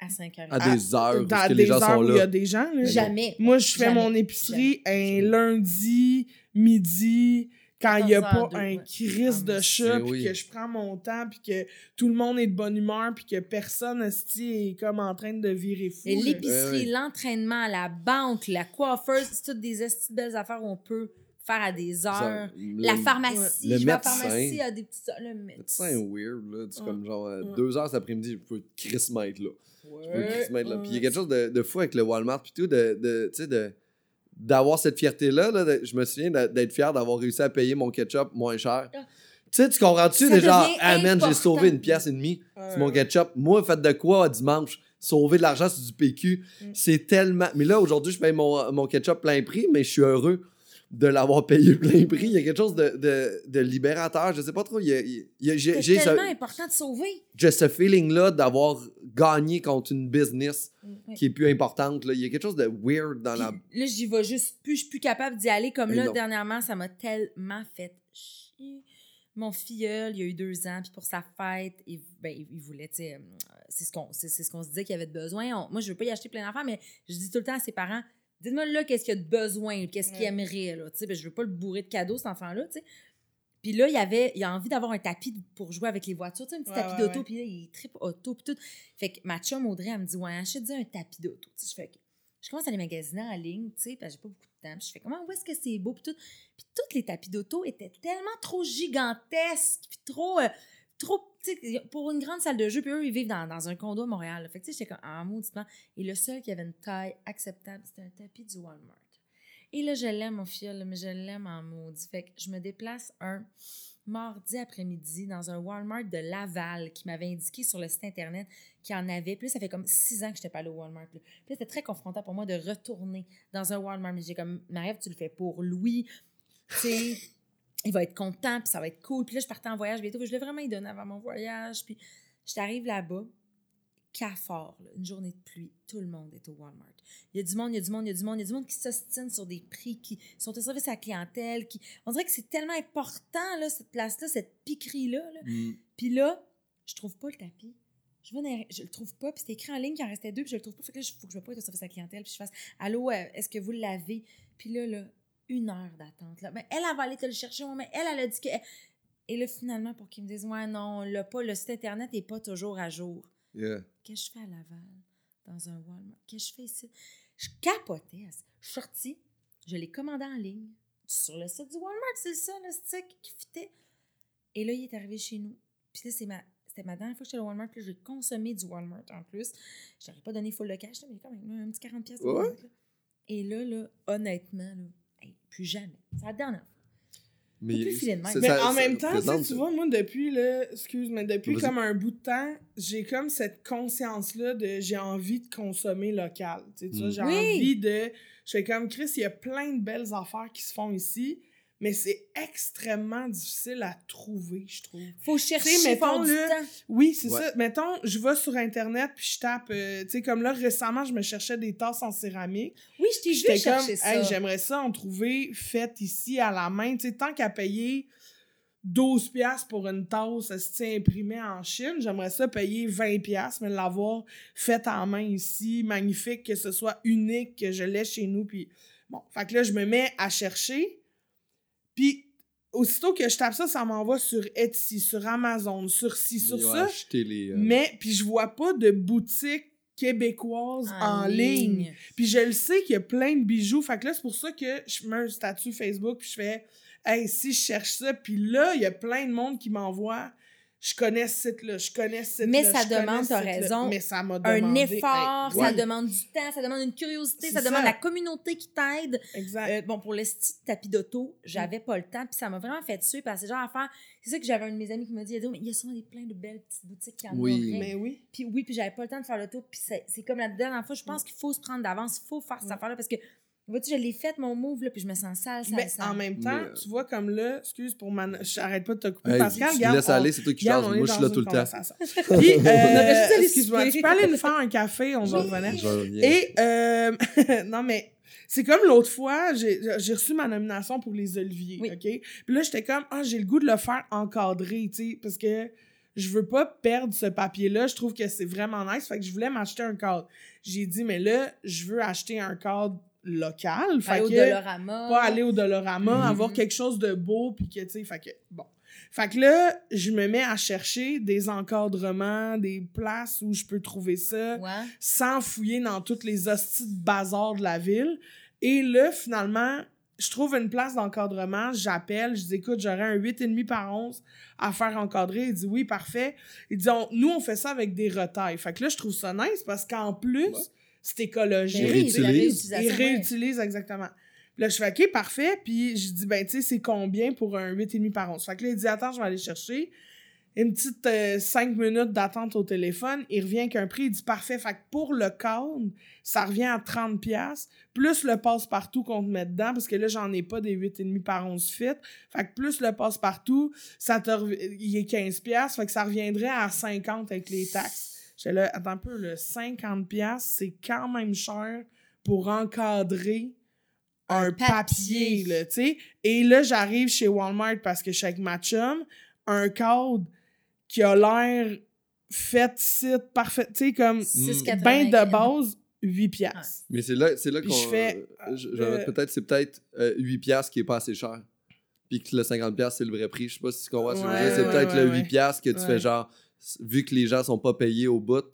à 5 heures. à des heures est-ce que des les gens heures sont où il y a des gens. là. Jamais. Moi, je fais Jamais. mon épicerie Jamais. un lundi, midi, quand il n'y a 14 pas un ouais. crise de chat, c'est- puis oui. que je prends mon temps, puis que tout le monde est de bonne humeur, puis que personne est comme en train de virer fou. Et. L'épicerie, Ouais, ouais. l'entraînement, la banque, la coiffeuse, c'est toutes des belles affaires où on peut faire à des heures. Ça, La le- pharmacie, Le je vais à la médecin. pharmacie à des petits... Le médecin médecin. est weird, là. C'est Ouais. comme genre euh, Ouais. deux heures cet après-midi, je peux crissement être là. Je peux Ouais, crissement être là. Puis il y a ouais. quelque chose de, de fou avec le Walmart, puis tout, de, de, tu sais, de d'avoir cette fierté-là. Là, je me souviens d'être fier d'avoir réussi à payer mon ketchup moins cher. Ah. Tu sais, tu comprends-tu? Devient ah man, j'ai sauvé une pièce et demie. Ouais. C'est mon ketchup. Moi, fait de quoi dimanche? Sauver de l'argent sur du PQ. Mm. C'est tellement. Mais là, aujourd'hui, je paye mon, mon ketchup plein prix, mais je suis heureux de l'avoir payé plein prix. Il y a quelque chose de, de, de libérateur. Je sais pas trop. Il il C'est j'ai ce, tellement important de sauver. j'ai ce feeling-là d'avoir gagné contre une business Ouais. qui est plus importante. Là. Il y a quelque chose de weird dans la. Là, j'y vais juste plus, je suis plus capable d'y aller. Comme là, non. dernièrement, ça m'a tellement fait chier. Mon filleul, il y a eu deux ans, puis pour sa fête, il, ben, il voulait, tu sais, euh, c'est ce qu'on c'est, c'est ce qu'on se disait qu'il avait besoin. On- moi, je veux pas y acheter plein d'affaires, mais je dis tout le temps à ses parents, dites-moi là, qu'est-ce qu'il y a de besoin, qu'est-ce qu'il aimerait, là, tu sais, ben, je veux pas le bourrer de cadeaux, cet enfant-là, tu sais. Puis là, il avait, il a envie d'avoir un tapis pour jouer avec les voitures, tu sais, un petit Ouais, tapis ouais, d'auto, puis là, il tripe auto, puis tout. Fait que ma chum Audrey, elle me dit, ouais, achète-y un tapis d'auto. Tu sais, je fais, OK. Je commence à les magasiner en ligne, tu sais, parce que j'ai pas beaucoup de temps. Puis je fais, comment, où est-ce que c'est beau, puis tout. Puis tous les tapis d'auto étaient tellement trop gigantesques, puis trop, euh, pour une grande salle de jeu, puis eux, ils vivent dans, un condo à Montréal. Fait que, tu sais, j'étais comme, ah, mauditement. Et le seul qui avait une taille acceptable, c'était un tapis du Walmart. Et là, je l'aime, mon là, mais je l'aime en maudit. Fait que je me déplace un mardi après-midi dans un Walmart de Laval qui m'avait indiqué sur le site Internet qu'il y en avait. Puis là, ça fait comme six ans que je n'étais pas allée au Walmart. Puis c'était très confrontant pour moi de retourner dans un Walmart. Mais j'ai comme, Marie, tu le fais pour Louis. Tu sais, il va être content, puis ça va être cool. Puis là, je partais en voyage bientôt. Je voulais vraiment y donner avant mon voyage. Puis je t'arrive là-bas, cafard, là, une journée de pluie. Tout le monde est au Walmart. Il y a du monde, il y a du monde, il y a du monde. Il y a du monde qui s'ostine sur des prix, qui sont au service à la clientèle. Qui... On dirait que c'est tellement important, là, cette place-là, cette piquerie-là. là. Mm. Puis là, je trouve pas le tapis. Je, vais dans- je le trouve pas, puis c'était écrit en ligne qu'il en restait deux, puis je le trouve pas. Fait que là, il faut que je me pointe au service à la clientèle, puis je fasse Allô, euh, est-ce que vous l'avez Puis là, là, une heure d'attente. Là. Mais elle, elle va aller te le chercher, moi, mais elle, elle a dit que. Et là, finalement, pour qu'ils me disent Ouais, non, on l'a pas, le site Internet n'est pas toujours à jour. Yeah. Qu'est-ce que je fais à Laval, dans un Walmart? Qu'est-ce que je fais ici? Je capotais. Je suis sortie, je l'ai commandé en ligne sur le site du Walmart, c'est ça, le stick qui fitait. Et là, il est arrivé chez nous. Puis là, c'est ma, c'était ma dernière fois que j'étais au Walmart. Puis là, j'ai consommé du Walmart en plus. Je n'aurais pas donné full de cash, mais quand même, un petit 40$ pièces. Ouais. Et là, là, honnêtement, là, hey, plus jamais. C'est la dernière fois. Mais plus filer de même. Mais ça- en ça même temps, tu sais, présente- tu vois, moi, depuis, là, excuse, mais depuis comme un bout de temps, j'ai comme cette conscience-là de j'ai envie de consommer local. Tu sais, tu vois, Mm. j'ai Oui. envie de. Je fais comme Chris, il y a plein de belles affaires qui se font ici, mais c'est extrêmement difficile à trouver, je trouve. Faut chercher, mettons, du temps. Oui, c'est Ouais. ça. Mettons, je vais sur Internet puis je tape. euh, tu sais, comme là, récemment, je me cherchais des tasses en céramique. Oui, je t'ai vu comme, chercher ça. hey, j'aimerais ça en trouver faites ici à la main. Tu sais, tant qu'à payer 12$ piastres pour une tasse esti, imprimée en Chine, j'aimerais ça payer 20$, piastres, mais l'avoir faite en main ici, magnifique, que ce soit unique, que je l'ai chez nous. Puis bon, fait que là, je me mets à chercher. Puis aussitôt que je tape ça, ça m'envoie sur Etsy, sur Amazon, sur ci, sur Ils ça. les. euh, Mais, puis je vois pas de boutique québécoise en, ligne. Puis je le sais qu'il y a plein de bijoux. Fait que là, c'est pour ça que je mets un statut Facebook puis je fais Hey, si je cherche ça, puis là, il y a plein de monde qui m'envoie. Je connais ce site-là, je connais ce site-là. Mais ça demande, t'as raison, Mais ça m'a Un demandé. effort, Hey, ça demande du temps, ça demande une curiosité, ça demande la communauté qui t'aide. Exact. Euh, bon, pour le style tapis d'auto, j'avais Mm. pas le temps, puis ça m'a vraiment fait tuer parce que c'est genre à faire. C'est ça que j'avais un de mes amis qui m'a dit, il y a souvent des, plein de belles petites boutiques qui en Oui. auraient. mais oui. Puis oui, puis j'avais pas le temps de faire le tour. Puis c'est c'est comme la dernière fois, je pense qu'il faut se prendre d'avance, il faut faire cette Mm. affaire-là parce que, vois-tu, je l'ai faite, mon move, là, puis je me sens sale, sale, Mais sale. en même temps, Mais- tu vois, comme là, excuse pour ma. J'arrête pas de te couper. hey, Pascal, tu regarde, laisses on- aller, c'est toi qui on est Moi, je suis là tout une le temps. conversation. Puis, euh, aurait juste allé excuse-moi, tu peux aller nous faire un café, on va revenir. Et, euh, non, mais c'est comme l'autre fois, j'ai j'ai reçu ma nomination pour les Oliviers, Oui. OK? Puis là, j'étais comme, ah, j'ai le goût de le faire encadré, tu sais, parce que je veux pas perdre ce papier-là. Je trouve que c'est vraiment nice. Fait que je voulais m'acheter un cadre. J'ai dit, mais là, je veux acheter un cadre local. Fait Aller au que Dolorama. pas aller au Dolorama, Mhm. avoir quelque chose de beau, puis que, tu sais, fait que, bon. Fait que là, je me mets à chercher des encadrements, des places où je peux trouver ça Ouais. sans fouiller dans toutes les hosties de bazar de la ville. Et là, finalement, je trouve une place d'encadrement, j'appelle, je dis écoute, j'aurais un 8,5 par 11 à faire encadrer. Il dit oui, parfait. Il dit on- nous, on fait ça avec des retailles. Fait que là, je trouve ça nice parce qu'en plus, Ouais. C'est écologique. Ils réutilisent. Ils réutilisent exactement. Puis là, je fais OK, parfait. Puis je dis, ben, tu sais, c'est combien pour un 8,5 par 11? Fait que là, il dit, attends, je vais aller chercher. Une petite 5 minutes d'attente au téléphone. Il revient avec un prix. Il dit, parfait. Fait que pour le cadre, ça revient à 30$, piastres, plus le passe-partout qu'on te met dedans, parce que là, j'en ai pas des 8,5 par 11 fit. Fait que plus le passe-partout, ça te rev- il est 15$, piastres, fait que ça reviendrait à 50$ avec les taxes. J'étais là, attends un peu, le 50$, piastres, c'est quand même cher pour encadrer un, Un papier, papier. là, tu sais. Et là, j'arrive chez Walmart parce que je suis avec ma chum, un cadre qui a l'air fait site parfait, tu sais, comme 6,95. ben de base, 8 piastres. Mais c'est là, c'est là qu'on. je fais, euh, euh, peut-être, c'est peut-être euh, 8$ piastres qui est pas assez cher. Puis que le 50$, piastres, c'est le vrai prix. Je sais pas si tu comprends ce que je veux dire. C'est ouais, peut-être ouais, le ouais. 8$ piastres que tu Ouais. fais genre, vu que les gens sont pas payés au bout,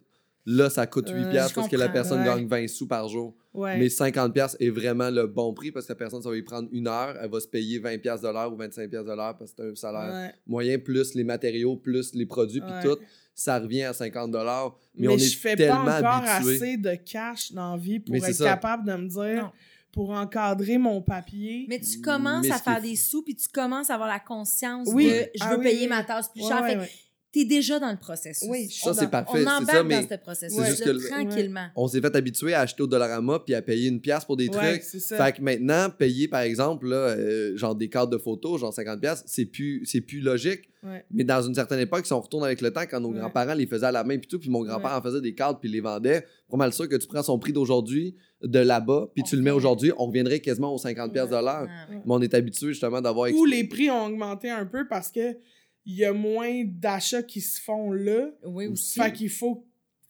là, ça coûte 8$ Ouais, piastres je parce que la personne Ouais. gagne 20 sous par jour. Ouais. Mais 50$ piastres est vraiment le bon prix parce que la personne, ça va lui prendre une heure. Elle va se payer 20$ piastres de l'heure ou 25$ piastres de l'heure parce que c'est un salaire Ouais. moyen, plus les matériaux, plus les produits, puis tout. Ça revient à 50$. Mais, Mais, on je est fais tellement pas encore habitué. assez de cash dans la vie pour Mais être capable de me dire, Non. pour encadrer mon papier. Mais tu commences Mais à faire des sous, puis tu commences à avoir la conscience Oui. de je Ah veux oui, payer oui, ma tasse plus Ouais, cher. ouais, Fait que déjà dans le processus. Oui, Ça, On c'est parfait, On c'est embarque ça, mais dans ce processus. tranquillement. On s'est fait habituer à acheter au Dollarama puis à payer une pièce pour des Ouais, trucs. c'est ça. Fait que maintenant, payer par exemple, là, euh, genre des cartes de photos, genre 50$, piastres, c'est plus, c'est plus logique. Ouais. Mais dans une certaine époque, si on retourne avec le temps, quand nos Ouais. grands-parents les faisaient à la main puis tout, puis mon grand-père en faisait des cartes puis les vendait, pas mal sûr que tu prends son prix d'aujourd'hui, de là-bas, puis tu le mets aujourd'hui, on reviendrait quasiment aux 50$ piastres de l'heure. Ouais. Mais on est habitué justement d'avoir... Ou les prix ont augmenté un peu parce que il y a moins d'achats qui se font là. Oui, aussi. Fait qu'il faut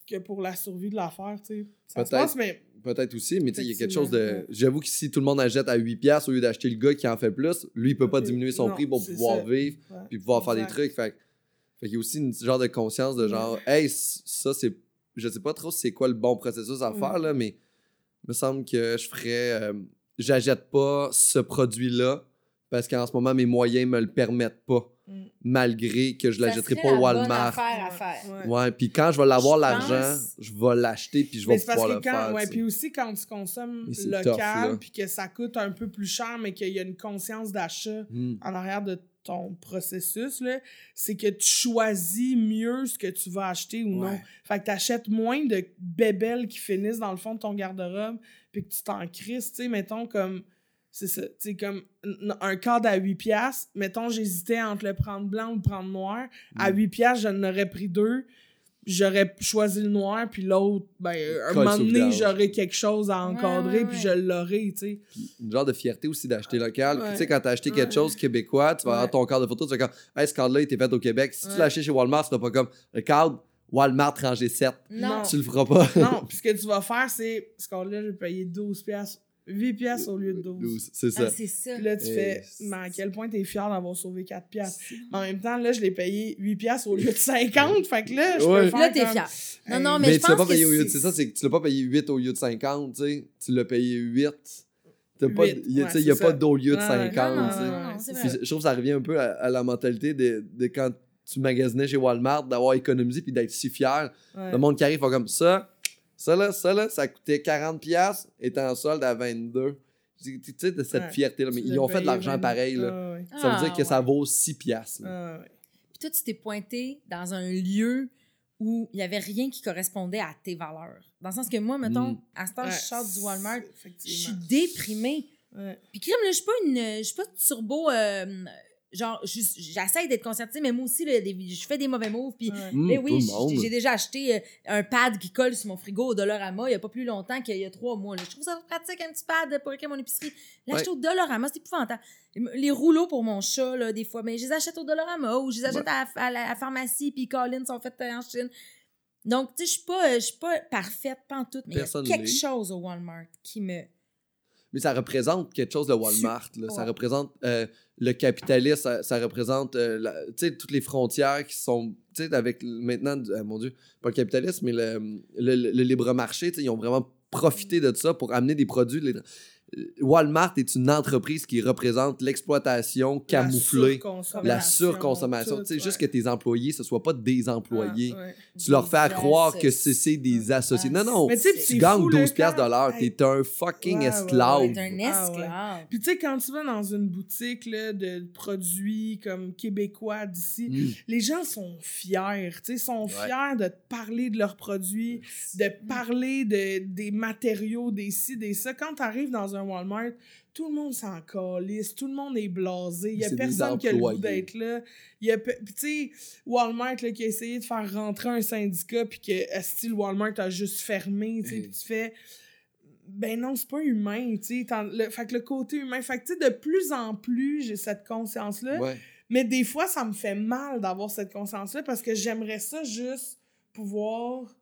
que pour la survie de l'affaire, tu sais. Ça se Peut-être. passe, mais Peut-être aussi, mais tu sais, il y a quelque chose de. J'avoue que si tout le monde achète à 8$ piastres au lieu d'acheter le gars qui en fait plus, lui, il peut pas diminuer son non, prix pour pouvoir ça. vivre ouais. puis pouvoir faire des trucs. Fait, qu'il y a aussi une genre de conscience de genre, hey, ça, c'est. Je sais pas trop c'est quoi le bon processus à Mm. faire, là, mais il me semble que je ferais. euh, J'achète pas ce produit-là parce qu'en ce moment, mes moyens me le permettent pas, Mm. malgré que je Ça l'achèterai serait pas au la Walmart. affaire à faire. Ouais. Ouais, puis quand je vais l'avoir Je l'argent, pense- je vais l'acheter puis je Mais vais c'est parce pouvoir que le quand, faire. ouais, puis aussi quand tu consommes local, puis que ça coûte un peu plus cher, mais qu'il y a une conscience d'achat Hmm. en arrière de ton processus, là, c'est que tu choisis mieux ce que tu vas acheter ou non. Fait que tu achètes moins de bébelles qui finissent dans le fond de ton garde-robe, puis que tu t'en crisses, tu sais, mettons comme. C'est ça, tu sais, comme un cadre à 8 piastres, mettons, j'hésitais entre le prendre blanc ou le prendre noir. À Mm. 8 piastres, je n'aurais pris deux. J'aurais choisi le noir, puis l'autre, ben, un Colle moment donné, j'aurais quelque chose à encadrer, ouais, puis ouais. je l'aurais, tu sais. Une genre de fierté aussi d'acheter local. Puis Ouais. Tu sais, quand t'as acheté quelque Ouais. chose québécois, tu vas avoir ton cadre de photo, tu vas comme, hey, ce cadre-là, il était fait au Québec. Si tu Ouais. l'as acheté chez Walmart, tu pas comme, le cadre Walmart rangé 7. Non. Tu le feras pas. Non, puis ce que tu vas faire, c'est, ce cadre-là, j'ai payé 12 piastres, 8 piastres au lieu de 12. 12, C'est Ah, ça. c'est ça. Puis là, tu Et fais, mais à quel point t'es fier d'avoir sauvé 4 piastres? Mais en même temps, là, je l'ai payé 8 piastres au lieu de 50, fait que là, je Ouais. peux faire Là, t'es comme- fier. Non, non, mais mais, je tu l'as pense pas payé que au lieu de. c'est- C'est ça, c'est que tu l'as pas payé 8 au lieu de 50, tu sais. Tu l'as payé 8. T'as pas, Huit, il y a, ouais, a pas d'au lieu de Ouais, ouais. 50. Non, tu sais. non, non, c'est Puis vrai. je trouve que ça revient un peu à, à la mentalité de, de quand tu magasinais chez Walmart, d'avoir économisé puis d'être si fier. Ouais. Le monde qui arrive, comme ça. Ça là, ça là, ça coûtait 40$, piastres, est en solde à 22$. Tu sais, de cette Ouais. fierté-là. Mais ils ont fait de l'argent 20. pareil. Là. Ah, ouais. Ça veut dire que Ah, ça ouais. vaut 6$. piastres, là. Ah, ouais. Puis toi, tu t'es pointé dans un lieu où il n'y avait rien qui correspondait à tes valeurs. Dans le sens que moi, mettons, Mm. à ce temps, Ouais, je sors du Walmart, je suis déprimée. Ouais. Puis crime, là, je suis pas une. Je suis pas turbo. euh, genre, je- j'essaie d'être conscientisée, mais moi aussi, là, des- je fais des mauvais moves. Puis, Ouais. Mm, mais oui, j'ai- déjà acheté euh, un pad qui colle sur mon frigo au Dollarama il n'y a pas plus longtemps qu'il y a trois mois. là. Je trouve ça pratique, un petit pad pour écrire mon épicerie. L'acheter au Dollarama, c'est épouvantable. Les rouleaux pour mon chat, là, des fois, mais je les achète au Dollarama ou je les achète à, à la à la pharmacie, puis Colin sont faits euh, en Chine. Donc, tu sais, je suis pas, euh, je suis pas parfaite, pas en tout, mais il y a quelque chose au Walmart qui me... Mais ça représente quelque chose de Walmart. là. Ça représente euh, le capitalisme, ça, ça représente euh, la- tu sais, toutes les frontières qui sont. Tu sais, avec maintenant, euh, mon Dieu, pas le capitalisme, mais le, le- le libre marché, tu sais, ils ont vraiment profité de ça pour amener des produits. Walmart est une entreprise qui représente l'exploitation camouflée, la surconsommation. Tu sais, ouais. juste que tes employés, ce ne soient pas des employés. Ah, ouais. Tu leur fais croire que c'est des associés. Non, non. Mais tu gagnes fou, là, 12 piastres de l'heure. T'es un fucking Ouais, ouais, esclave. ouais. C'est un Ah, ouais. esclave. Puis tu sais, quand tu vas dans une boutique là, de produits comme québécois d'ici, Mm. les gens sont fiers, tu sais, sont Ouais. fiers de te parler de leurs produits, de parler de, des matériaux, des ci, des ça. Quand tu arrives dans un Walmart, tout le monde s'en calisse, tout le monde est blasé, il y a personne qui a le goût d'être là. Il y a tu sais, Walmart là, qui a essayé de faire rentrer un syndicat, puis que style Walmart a juste fermé, tu sais, Hey. tu fais ben non, c'est pas humain, tu sais. Fait que le côté humain, fait que tu sais, de plus en plus, j'ai cette conscience-là. Ouais. Mais des fois, ça me fait mal d'avoir cette conscience-là parce que j'aimerais ça juste pouvoir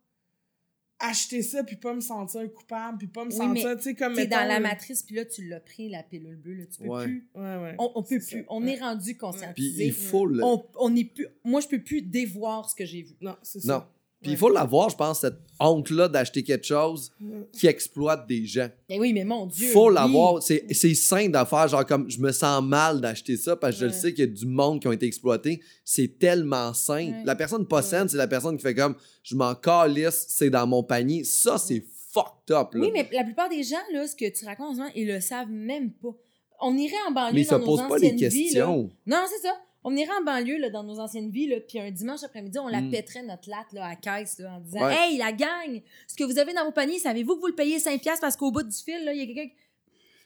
acheter ça puis pas me sentir coupable puis pas me Oui, sentir, tu sais, comme T'es dans la le- matrice, puis là, tu l'as pris, la pilule bleue, là, tu peux Ouais. plus. Ouais, ouais. On, on peut plus. ça. On Ouais. est rendu Puis conscientisé. il faut le. On, on est plus. Moi, je peux plus dévoir ce que j'ai vu. Non, c'est Non. Puis il faut l'avoir, je pense, cette honte-là d'acheter quelque chose qui exploite des gens. Mais oui, mais mon Dieu. faut oui. l'avoir. C'est c'est sain d'affaire, genre comme je me sens mal d'acheter ça parce que je le sais qu'il y a du monde qui ont été exploités. C'est tellement sain. Ouais. La personne pas saine, c'est la personne qui fait comme je m'en calisse, c'est dans mon panier. Ça, c'est fucked up. Là. Oui, mais la plupart des gens, là, ce que tu racontes ils le savent même pas. On irait en banlieue Mais dans nos pas anciennes vies. Là. questions. Non, c'est ça. On irait en banlieue là, dans nos anciennes vies, là, puis un dimanche après-midi, on la Mm. pèterait notre latte là, à caisse là, en disant Ouais. Hey, la gang, ce que vous avez dans vos paniers, savez-vous que vous le payez 5$ parce qu'au bout du fil, là, il y a quelqu'un qui.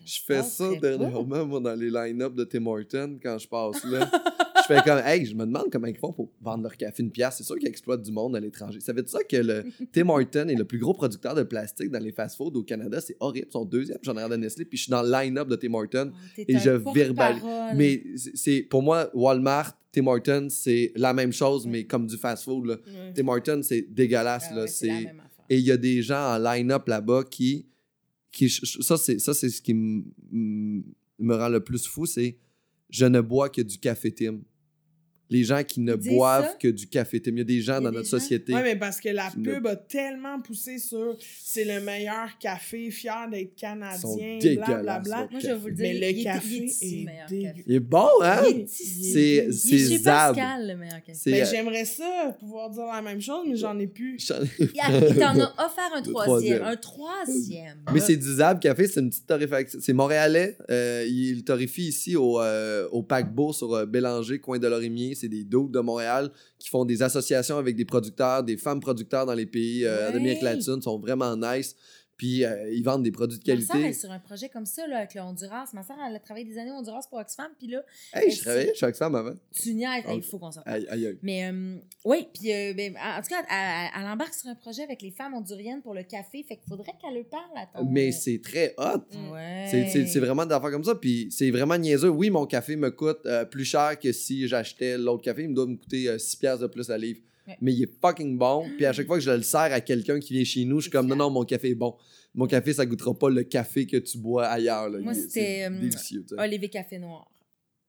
Je fais ça pas. dernièrement, moi, dans les line-up de Tim Hortons, quand je passe là. fais comme, hey, je me demande comment ils font pour vendre leur café une pièce. C'est sûr qu'ils exploitent du monde à l'étranger. Ça veut dire ça que le Tim Hortons est le plus gros producteur de plastique dans les fast-foods au Canada. C'est horrible. Son deuxième, j'en ai de Nestlé, puis je suis dans le line-up de Tim Hortons. T'es Et je verbalise. Mais c'est- pour moi, Walmart, Tim Hortons, c'est la même chose, mais comme du fast-food. Ouais. Tim Hortons, c'est dégueulasse. Ah là. ouais, c'est et il y a des gens en line-up là-bas qui. qui ça, c'est, ça, c'est ce qui me rend le plus fou c'est je ne bois que du café Tim. Les gens qui ne boivent ça? que du café. Il y a des gens Il y a dans des notre gens? société. Ouais, mais parce que la ne- pub a tellement poussé sur c'est le meilleur café, fier d'être canadien, blablabla. Moi, je vais vous le dire. Mais le il est- café est ici, le est meilleur dégueu. café. Il est bon, hein? Est. C'est est c'est. Pascal, le meilleur café. C'est Ben, euh, j'aimerais ça, pouvoir dire la même chose, mais j'en ai plus. Il t'en a offert un troisième. Un troisième. Mais c'est du Zab Café, c'est une petite torréfaction. C'est montréalais. Euh, il torréfie ici au, euh, au paquebot sur Bélanger, coin de Lorimier. C'est des doutes de Montréal qui font des associations avec des producteurs, des femmes producteurs dans les pays euh, d'Amérique latine. Sont vraiment nice. Puis euh, ils vendent des produits de Ma soeur qualité. est sur un projet comme ça là, avec le Honduras. Ma soeur, elle a travaillé des années au Honduras pour Oxfam. Puis là, Hey, je travaillais chez Oxfam avant. tu niaises. Il faut qu'on s'en Aïe, aïe, aïe. Mais euh, oui, puis euh, ben, en tout cas, elle, elle- elle embarque sur un projet avec les femmes honduriennes pour le café. Fait qu'il faudrait qu'elle le parle à ton... Mais c'est très hot. Ouais. C'est- vraiment des affaires comme ça. Puis c'est vraiment niaiseux. Oui, mon café me coûte plus cher que si j'achetais l'autre café. Il me doit me coûter 6 piastres de plus la livre. Mais il est fucking bon. Puis à chaque fois que je le sers à quelqu'un qui vient chez nous, je suis comme non, non, mon café est bon. Mon café, ça goûtera pas le café que tu bois ailleurs. là. Moi, c'était, euh. Olivier Café Noir.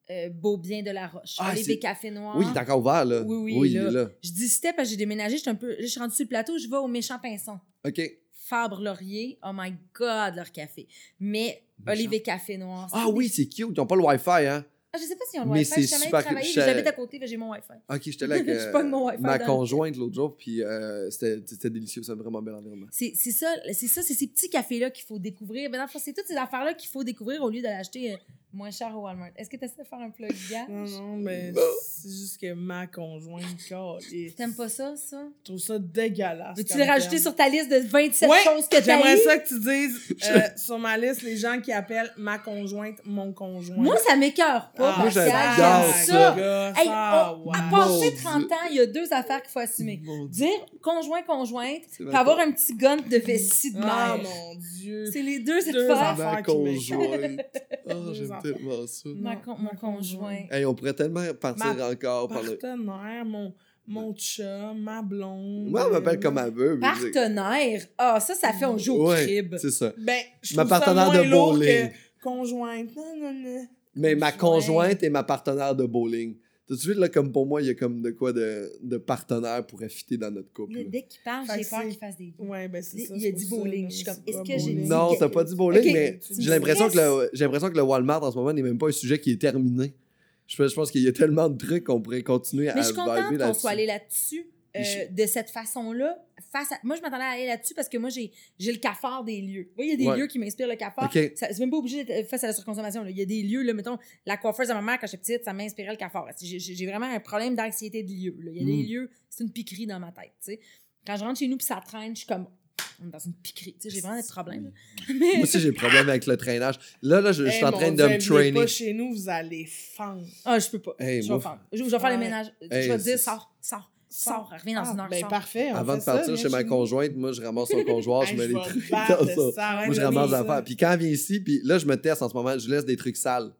Euh, Beaubien de la Roche. Ah, Olivier Café Noir. Oui, il est encore ouvert, là. Oui, oui, il là. est là. Je dis c'était parce que j'ai déménagé. Je suis un peu... Je suis rendue sur le plateau. Je vais au Méchant Pinson. OK. Fabre Laurier. Oh my God, leur café. Mais. Olivier Café Noir. Ah oui, c'est cute. Ils n'ont pas le Wi-Fi, hein? Ah, je sais pas s'ils ont le Mais Wi-Fi. c'est suis jamais super- mais J'habite à côté, j'ai mon Wi-Fi. OK, j'étais là avec Je euh, mon Wi-Fi ma le- conjointe l'autre jour, puis euh, c'était délicieux. C'est un vraiment bel environnement. C'est c'est ça, c'est c'est ces petits cafés-là qu'il faut découvrir. Ben, dans le c'est toutes ces affaires-là qu'il faut découvrir au lieu de l'acheter euh, moins cher au Walmart. Est-ce que tu essaies de faire un plug gars? Non, non, mais c'est juste que ma conjointe, calisse. T'aimes pas ça, ça? Je trouve ça dégueulasse. Veux-tu le rajouter terme. sur ta liste de 27 Ouais, choses que t'as J'aimerais ça que tu dises euh, sur ma liste les gens qui appellent ma conjointe mon conjoint. Moi, ça m'écœure pas. Ah, Moi, j'aime ça. Hey, ah, on- ouais. à passer Mon 30 ans, il y a deux affaires qu'il faut assumer. Mon. Dire conjoint-conjointe, C'est puis avoir un petit gun de vessie de Ah, mère. mon Dieu. C'est les deux Deux affaires. affaires. Ma qui conjointe. Oh. Tellement ça. Ma con- mon conjoint. Hey, on pourrait tellement partir Ma encore par le... Partenaire, mon, mon chum, ma blonde. Moi, on m'appelle comme elle veut. Partenaire. Ah, ça, ça fait on joue au Ouais, crib. c'est ça. Ben, je Ma trouve ça partenaire moins de lourd bowling. que conjointe. Non, non, non. Mais ma Conjoint. conjointe est ma partenaire de bowling. Tout de suite, là, comme pour moi, il y a comme de quoi de, de partenaire pour affiter dans notre couple. Là? dès qu'il parle, j'ai peur qu'il fasse des Ouais, ben c'est Il- ça. il a dit bowling. mais Je suis comme, est-ce que j'ai bowling. dit Non, t'as pas dit bowling, mais j'ai l'impression que, le, j'ai l'impression que le Walmart en ce moment n'est même pas un sujet qui est terminé. Je pense, je pense qu'il y a tellement de trucs qu'on pourrait continuer à Mais je suis contente qu'on soit allé là-dessus euh, Je- de cette façon-là. Face à... Moi, je m'attendais à aller là-dessus parce que moi, j'ai, j'ai le cafard des lieux. Vous voyez, il y a des Ouais. lieux qui m'inspirent le cafard. Ok. Ça- c'est même pas obligé d'être face à la surconsommation. là. Il y a des lieux, là, mettons, la coiffeuse de ma mère, quand j'étais petite, ça m'inspirait le cafard. J'ai, vraiment un problème d'anxiété de lieu. là. Il y a des Mm. lieux, c'est une piquerie dans ma tête. tu sais. Quand je rentre chez nous puis ça traîne, je suis comme, on est dans une piquerie. Tu sais, J'ai vraiment des problèmes. Mais- Moi aussi, j'ai le problème avec le traînage. Là, là, je, je suis Eh, en train de me trainer. pas chez nous, vous allez fendre. Ah, je peux pas. Hey, je, vais faire, je, je vais faire le ménage. Hey, je vais dire, sors, sors, sors, reviens dans Ah, une heure. Ben parfait. on Avant de partir chez ma conjointe, moi, je ramasse son conjoint, je mets les trucs dans ça. Moi, je ramasse dire des affaires. ça. Puis quand elle vient ici, puis là, je me teste en ce moment, je laisse des trucs sales.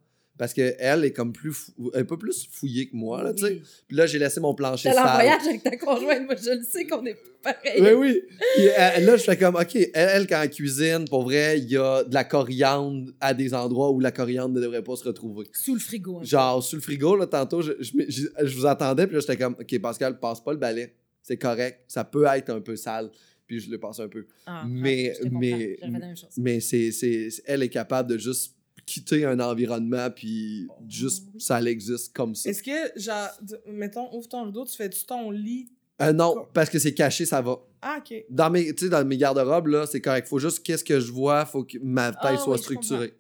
Parce qu'elle est comme plus fou- un peu plus fouillée que moi, là, tu sais. Oui. Puis là, j'ai laissé mon plancher allé en sale. voyage avec ta conjointe, moi je le sais qu'on est pareil. Oui, oui. Euh, là, je fais comme, OK, elle, elle, quand elle cuisine, pour vrai, il y a de la coriandre à des endroits où la coriandre ne devrait pas se retrouver. Sous le frigo. hein. Genre, sous le frigo, là, tantôt, je, je, je- je vous attendais, puis là, j'étais comme, OK, Pascal, passe pas le balai. C'est correct. Ça peut être un peu sale. Puis je le passe un peu. Ah, mais- comprends. mais-. Mais c'est, c'est, elle est capable de juste quitter un environnement, puis juste, oui. ça existe comme ça. Est-ce que, genre, mettons, ouvre ton rideau, tu fais-tu ton lit? Euh, non, parce que c'est caché, ça va. Ah, ok. Dans mes, tu sais, dans mes garde-robes, là, c'est correct. Faut juste qu'est-ce que je vois, faut que ma tête Ah, soit oui, je structurée.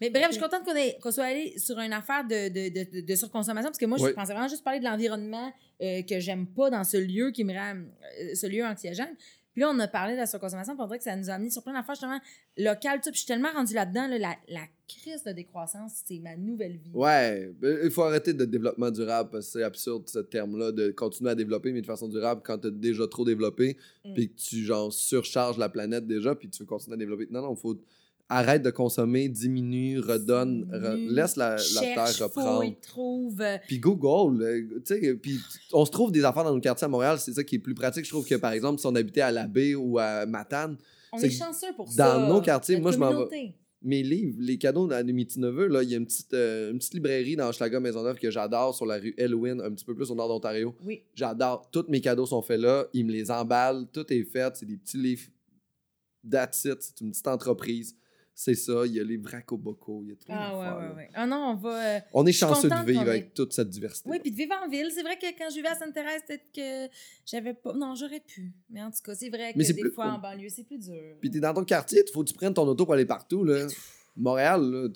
Mais bref, je suis contente qu'on, soit allé sur une affaire de, de, de, de- de surconsommation parce que moi, Oui. je pensais vraiment juste parler de l'environnement euh, que j'aime pas dans ce lieu qui me rend, euh, ce lieu anxiogène. Puis là, on a parlé de la surconsommation, puis on dirait que ça nous a amené sur plein d'affaires justement locales. tout. Puis je suis tellement rendue là-dedans, là, la, la crise de décroissance, c'est ma nouvelle vie. Ouais, ben, il faut arrêter de développement durable parce que c'est absurde ce terme-là de continuer à développer mais de façon durable quand t'as déjà trop développé Mm. puis que tu genre surcharges la planète déjà puis tu veux continuer à développer. Non non, faut arrête de consommer, diminue, redonne, re- laisse la, terre reprendre. trouve. euh, Puis Google, euh, tu sais, puis on se trouve des affaires dans nos quartiers à Montréal, c'est ça qui est plus pratique. Je trouve que par exemple, si on habitait à la baie ou à Matane, on est chanceux pour dans ça. nos quartiers, moi, je m'en vais- mes livres, les cadeaux à mes petits neveux, là, il y a une petite, euh, une petite librairie dans Schlager Maisonneuve que j'adore sur la rue Elwyn, un petit peu plus au nord d'Ontario. Oui. J'adore. Tous mes cadeaux sont faits là. Ils me les emballent. Tout est fait. C'est des petits livres. That's it. C'est une petite entreprise. C'est ça. Il y a les Vracoboco. Il y a tout. Ah ouais, ouais, ouais. Ah non, on va. euh, On est chanceux de vivre avec toute cette diversité. Oui, puis de vivre en ville. C'est vrai que quand je vivais à Sainte-Thérèse, peut-être que j'avais pas. Non, j'aurais pu. Mais en tout cas, c'est vrai que des plus- fois en banlieue, c'est plus dur. Puis t'es dans ton quartier, il faut que tu prennes ton auto pour aller partout. Là. Montréal, là,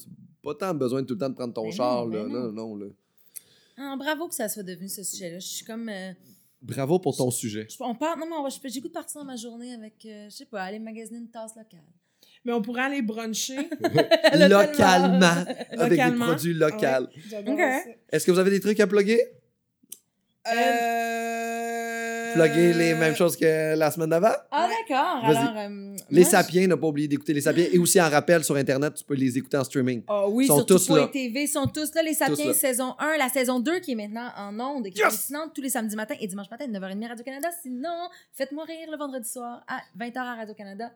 pas tant besoin de tout le temps de prendre ton Ben non, char. ben là. non. Non, non, là. Ah, bravo que ça soit devenu ce sujet-là. Je suis comme. euh, Bravo pour ton sujet. je- on part. Non, mais de partir dans ma journée avec, euh, je sais pas, aller magasiner une tasse locale. Mais on pourrait aller bruncher. Localement. avec des produits locaux. Ah ouais, ça. Est-ce que vous avez des trucs à plugger? Euh... Plugger les mêmes choses que la semaine d'avant? Ah, Ouais. d'accord. Alors. euh, Les moi, Sapiens, n'a pas oublié d'écouter Les Sapiens. Et aussi en rappel sur Internet, tu peux les écouter en streaming. Ah oui, sont sur tous là. TV, sont tous là. Les Sapiens, là. saison 1, la saison 2 qui est maintenant en ondes et qui est Yes! hallucinante tous les samedis matins et dimanche matin, 9h30 à Radio-Canada. Sinon, faites-moi rire le vendredi soir à 20h à Radio-Canada.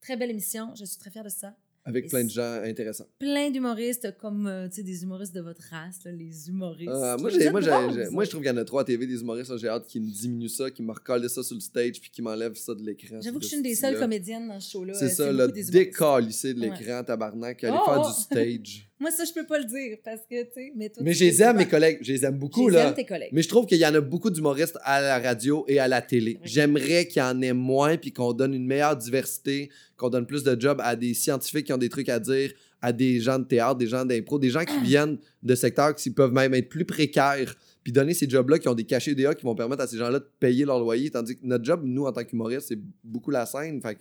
Très belle émission. Je suis très fière de ça. Avec Et plein de gens intéressants. Plein d'humoristes comme, euh, tu sais, des humoristes de votre race, là, les humoristes. Euh, moi, j'ai, moi, j'ai- moi, je trouve qu'il y en a trois à TV, des humoristes. là, J'ai hâte qu'ils me diminuent ça, qu'ils me recollent ça sur le stage, puis qu'ils m'enlèvent ça de l'écran. J'avoue que je suis une des seules comédiennes dans ce show-là. C'est euh, ça, le décalisser de Ouais. l'écran, tabarnak, aller Oh, faire oh. du stage. Moi, ça, je peux pas le dire parce que, tu sais, mais toi, Mais je les aime, mes collègues. Je les aime Je beaucoup, les là. tes collègues. Mais je trouve qu'il y en a beaucoup d'humoristes à la radio et à la télé. J'aimerais qu'il y en ait moins, puis qu'on donne une meilleure diversité, qu'on donne plus de jobs à des scientifiques qui ont des trucs à dire, à des gens de théâtre, des gens d'impro, des gens qui viennent de secteurs qui peuvent même être plus précaires, puis donner ces jobs-là qui ont des cachets DA qui vont permettre à ces gens-là de payer leur loyer, tandis que notre job, nous, en tant qu'humoristes, c'est beaucoup la scène. Fait que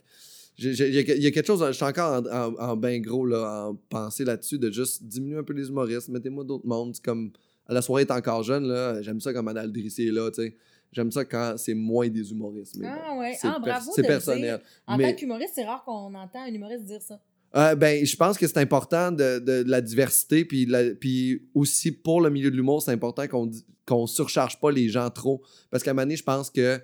il y, a- quelque chose, je suis encore en, en, en ben gros là, en pensée là-dessus, de juste diminuer un peu les humoristes, mettez-moi d'autres mondes. Comme la soirée est encore jeune, là, j'aime ça quand Manal Drissé est là, tu sais. J'aime ça quand c'est moins des humoristes. Mais Ah bon, ouais. c'est Ah, bravo C'est personnel. dire. En Mais- tant qu'humoriste, c'est rare qu'on entend un humoriste dire ça. Euh, ben, je pense que c'est important de, de- de la diversité, puis, la- puis aussi pour le milieu de l'humour, c'est important qu'on qu'on surcharge pas les gens trop. Parce qu'à un moment donné, je pense que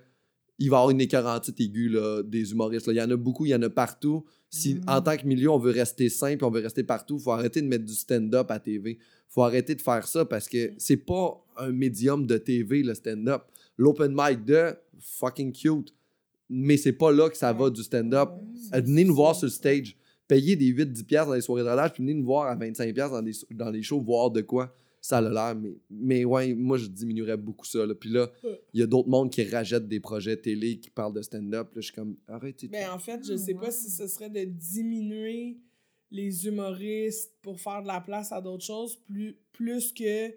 il va y avoir une écœurantite aiguë là, des humoristes. là. Il y en a beaucoup, il y en a partout. Si Mm. en tant que milieu, on veut rester simple, on veut rester partout, faut arrêter de mettre du stand-up à TV. faut arrêter de faire ça parce que c'est pas un médium de TV, le stand-up. L'open mic de fucking cute. Mais c'est pas là que ça va du stand-up. Euh, venez nous voir sur le stage. Payez des 8-10$ piastres dans les soirées de relâche, puis venez nous voir à 25$ piastres dans, des, dans les shows, voir de quoi ça a l'air. Mais, mais ouais, moi, je diminuerais beaucoup ça. là. Puis là, il y a d'autres mondes qui rachètent des projets télé qui parlent de stand-up. Là, je suis comme, arrêtez. Mais en fait, je Ah, sais pas si ce serait de diminuer les humoristes pour faire de la place à d'autres choses, plus, plus que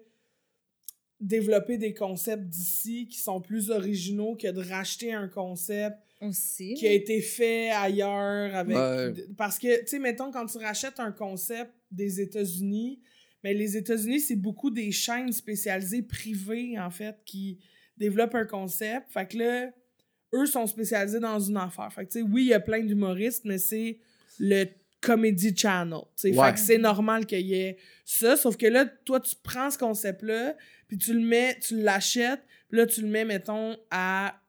développer des concepts d'ici qui sont plus originaux que de racheter un concept Aussi. qui a été fait ailleurs avec Ouais. parce que tu sais mettons quand tu rachètes un concept des États-Unis mais les États-Unis c'est beaucoup des chaînes spécialisées privées en fait qui développent un concept fait que là eux sont spécialisés dans une affaire fait que tu sais oui il y a plein d'humoristes mais c'est le comedy channel Ouais. fait que c'est normal qu'il y ait ça sauf que là toi tu prends ce concept là puis tu le mets tu l'achètes puis là tu le mets mettons à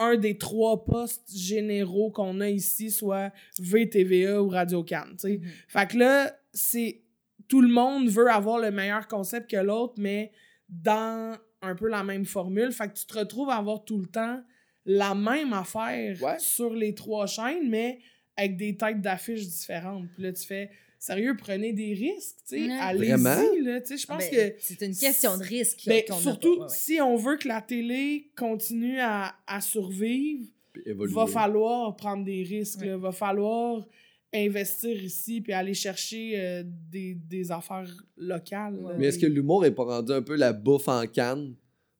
un des trois postes généraux qu'on a ici, soit VTVA ou Radio Cannes. Mhm. Fait que là, c'est tout le monde veut avoir le meilleur concept que l'autre, mais dans un peu la même formule. Fait que tu te retrouves à avoir tout le temps la même affaire Ouais. sur les trois chaînes, mais avec des têtes d'affiches différentes. Puis là, tu fais sérieux, prenez des risques, tu sais. Allez-y, Vraiment? là. Tu sais, je pense Ben, que C'est une question de risque. qu'on a surtout, pas. Ouais, ouais. si on veut que la télé continue à, à survivre, il va falloir prendre des risques. Ouais. Il va falloir investir ici puis aller chercher euh, des, des affaires locales. Ouais. là. Mais est-ce que l'humour est pas rendu un peu la bouffe en canne?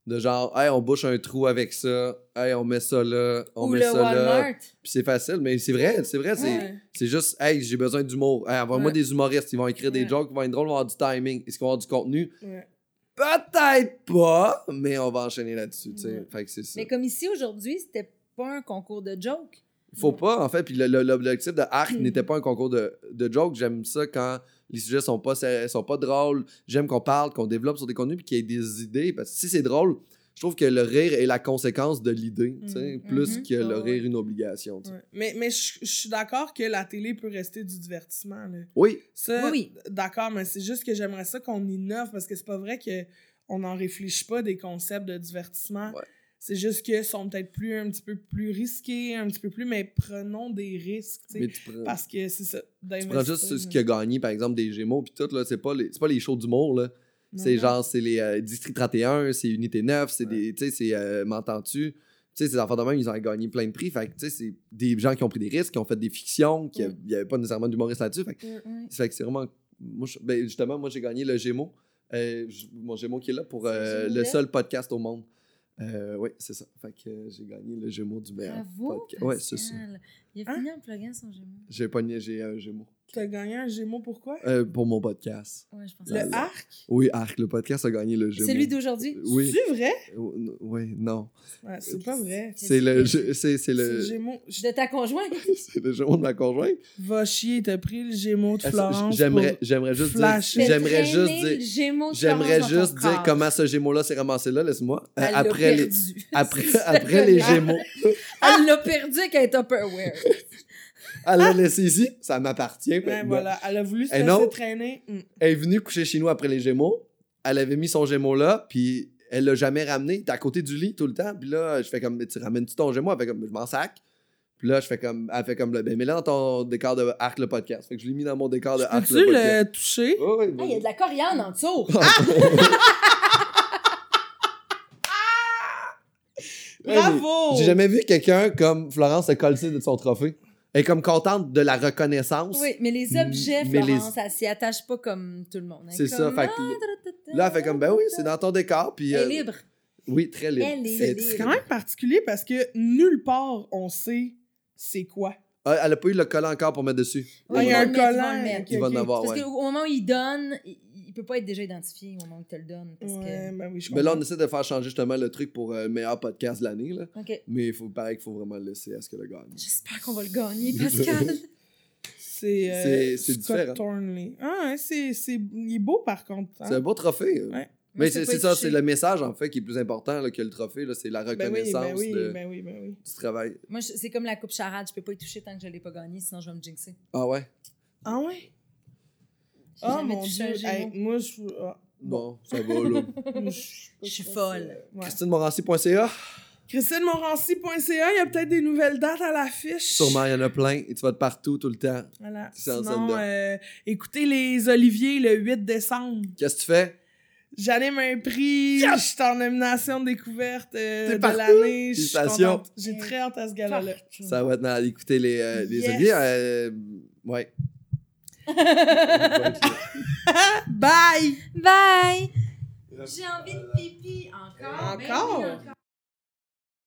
De genre, hey, on bouche un trou avec ça, hey, on met ça là, on Ou met le ça là. Puis c'est facile, mais c'est vrai, c'est vrai, c'est. Ouais. C'est juste, hey, j'ai besoin d'humour. Hey, envoie-moi Ouais. des humoristes. Ils vont écrire des jokes, ils vont être drôles, ils vont avoir du timing. Est-ce qu'ils vont avoir du contenu? Ouais. Peut-être pas, mais on va enchaîner là-dessus, tu sais. Ouais. Fait que c'est ça. Mais comme ici aujourd'hui, c'était pas un concours de joke. Faut pas, en fait. Puis le- le- l'objectif de Arc Hmm. n'était pas un concours de, de jokes. J'aime ça quand les sujets sont pas, sont pas drôles. J'aime qu'on parle, qu'on développe sur des contenus, puis qu'il y ait des idées. Parce que si c'est drôle, Je trouve que le rire est la conséquence de l'idée, tu sais, Mhm. plus Mhm. que le ouais. rire une obligation. tu sais. Ouais. Mais, mais je je suis d'accord que la télé peut rester du divertissement. Là. Oui, Ça, Oui, d'accord, mais c'est juste que j'aimerais ça qu'on innove parce que c'est pas vrai que on n'en réfléchit pas des concepts de divertissement. Ouais. C'est juste qu'ils sont peut-être plus un petit peu plus risqués, un petit peu plus, mais prenons des risques. tu sais, mais tu prends, Parce que c'est ça. tu prends juste ce qui a gagné, par exemple, des Gémeaux, puis tout, là, c'est pas, les- c'est pas les shows d'humour, là. C'est genre, c'est les euh, District 31, c'est Unité 9, c'est Ouais. des, tu sais, c'est euh, M'entends-tu? Tu sais, ces enfants de même, ils ont gagné plein de prix. Fait que, tu sais, c'est des gens qui ont pris des risques, qui ont fait des fictions, qui Mm. il y avait pas nécessairement d'humoriste là-dessus. Fait que, Ouais. fait que c'est vraiment. Moi, je- ben, justement, moi, j'ai gagné le Gémeaux. Euh, mon Gémeaux qui est là pour le seul podcast au monde. Euh, oui, c'est ça. Fait que euh, j'ai gagné le Gémeaux du meilleur Bravo, podcast. Ouais, c'est ça. Il a fini en pluguant son Gémeaux. J'ai pogné, j'ai un Gémeaux. T'as gagné un Gémeaux pourquoi? Euh, pour mon podcast. Ouais, je pense Le arc? Oui, Arc, le podcast a gagné le Gémeaux. c'est. Celui d'aujourd'hui? Oui. C'est vrai? Oui, non. Ouais, c'est pas vrai. C'est le, c'est, le, Gémeaux. De ta conjointe? c'est le Gémeaux de ma conjointe. Va chier, t'as pris le Gémeaux de Florence. J'aimerais, j'aimerais juste dire, j'aimerais juste dire, Gémeaux de j'aimerais juste dire corps. comment ce Gémeaux-là s'est ramassé là, laisse-moi. Euh, après les, après, après les. Gémeaux. Elle l'a perdu avec un Tupperware. Elle l'a laissé ici, ça m'appartient. Voilà. Elle a voulu se laisser non. traîner. Mm. Elle est venue coucher chez nous après les Gémeaux. Elle avait mis son Gémeaux là, puis elle l'a jamais ramené. Il était à côté du lit tout le temps. Puis là, je fais comme, tu ramènes-tu ton Gémeaux? Elle fait comme, je m'en sac. Puis là, je fais comme, elle fait comme, ben, mets-le dans ton décor de Arc le podcast. Fait que je l'ai mis dans mon décor de Arc Peux-tu le podcast. le toucher? Oh, oui, Ah, il y a de la coriandre en dessous. Ouais, Bravo! mais J'ai jamais vu quelqu'un comme Florence se coller de son trophée. Est comme contente de la reconnaissance. Oui, mais les objets, Mais les- Florence, elle s'y attache pas comme tout le monde. C'est ça, fait que ah, Là, elle fait comme, ben oui, c'est dans ton décor. Puis, Elle euh, est libre. Oui, très libre. Elle est C'est- libre. C'est quand même particulier parce que nulle part on sait c'est quoi. Ah, elle a pas eu le collant encore pour mettre dessus. Il y a un collant. Il va en avoir, Parce ouais. qu'au moment où il donne, peut pas être déjà identifié au moment où te le donne. Parce Ouais, ben oui, je Mais là, on essaie de faire changer justement le truc pour euh, le meilleur podcast de l'année. là. que. Mais il faut, pareil qu'il faut vraiment le laisser à ce que le gagne. J'espère qu'on va le gagner, Pascal. C'est euh, C'est- c'est Scott différent. Thornley. Ah, c'est, c'est... Il est beau par contre. hein. C'est un beau trophée. euh. Ouais. Mais c'est c'est ça, c'est le message en fait qui est plus important là, que le trophée. là, C'est la Ben oui, reconnaissance ben oui, de- ben oui, ben oui. du travail. Moi, je- c'est comme la coupe charade. Je peux pas y toucher tant que je l'ai pas gagné, sinon je vais me jinxer. Ah ouais? Ah ouais? Ah jamais mon dieu. Hey, moi, je... ah, Bon, ça va là. je suis folle. Ouais. ChristineMorancy.ca, ChristineMorancy.ca, il y a peut-être des nouvelles dates à l'affiche. sûrement il y en a plein et tu vas être partout tout le temps. Voilà. Sinon, euh, écoutez les Oliviers le 8 décembre. Qu'est-ce que tu fais? J'anime un prix. Je suis en nomination de découverte euh, de l'année. J'ai très hâte à ce gala-là. Ça va être dans écouter les, euh, les Yes. Oliviers. euh, ouais. Bye! Bye! J'ai envie de pipi encore. Encore? Ben oui, encore.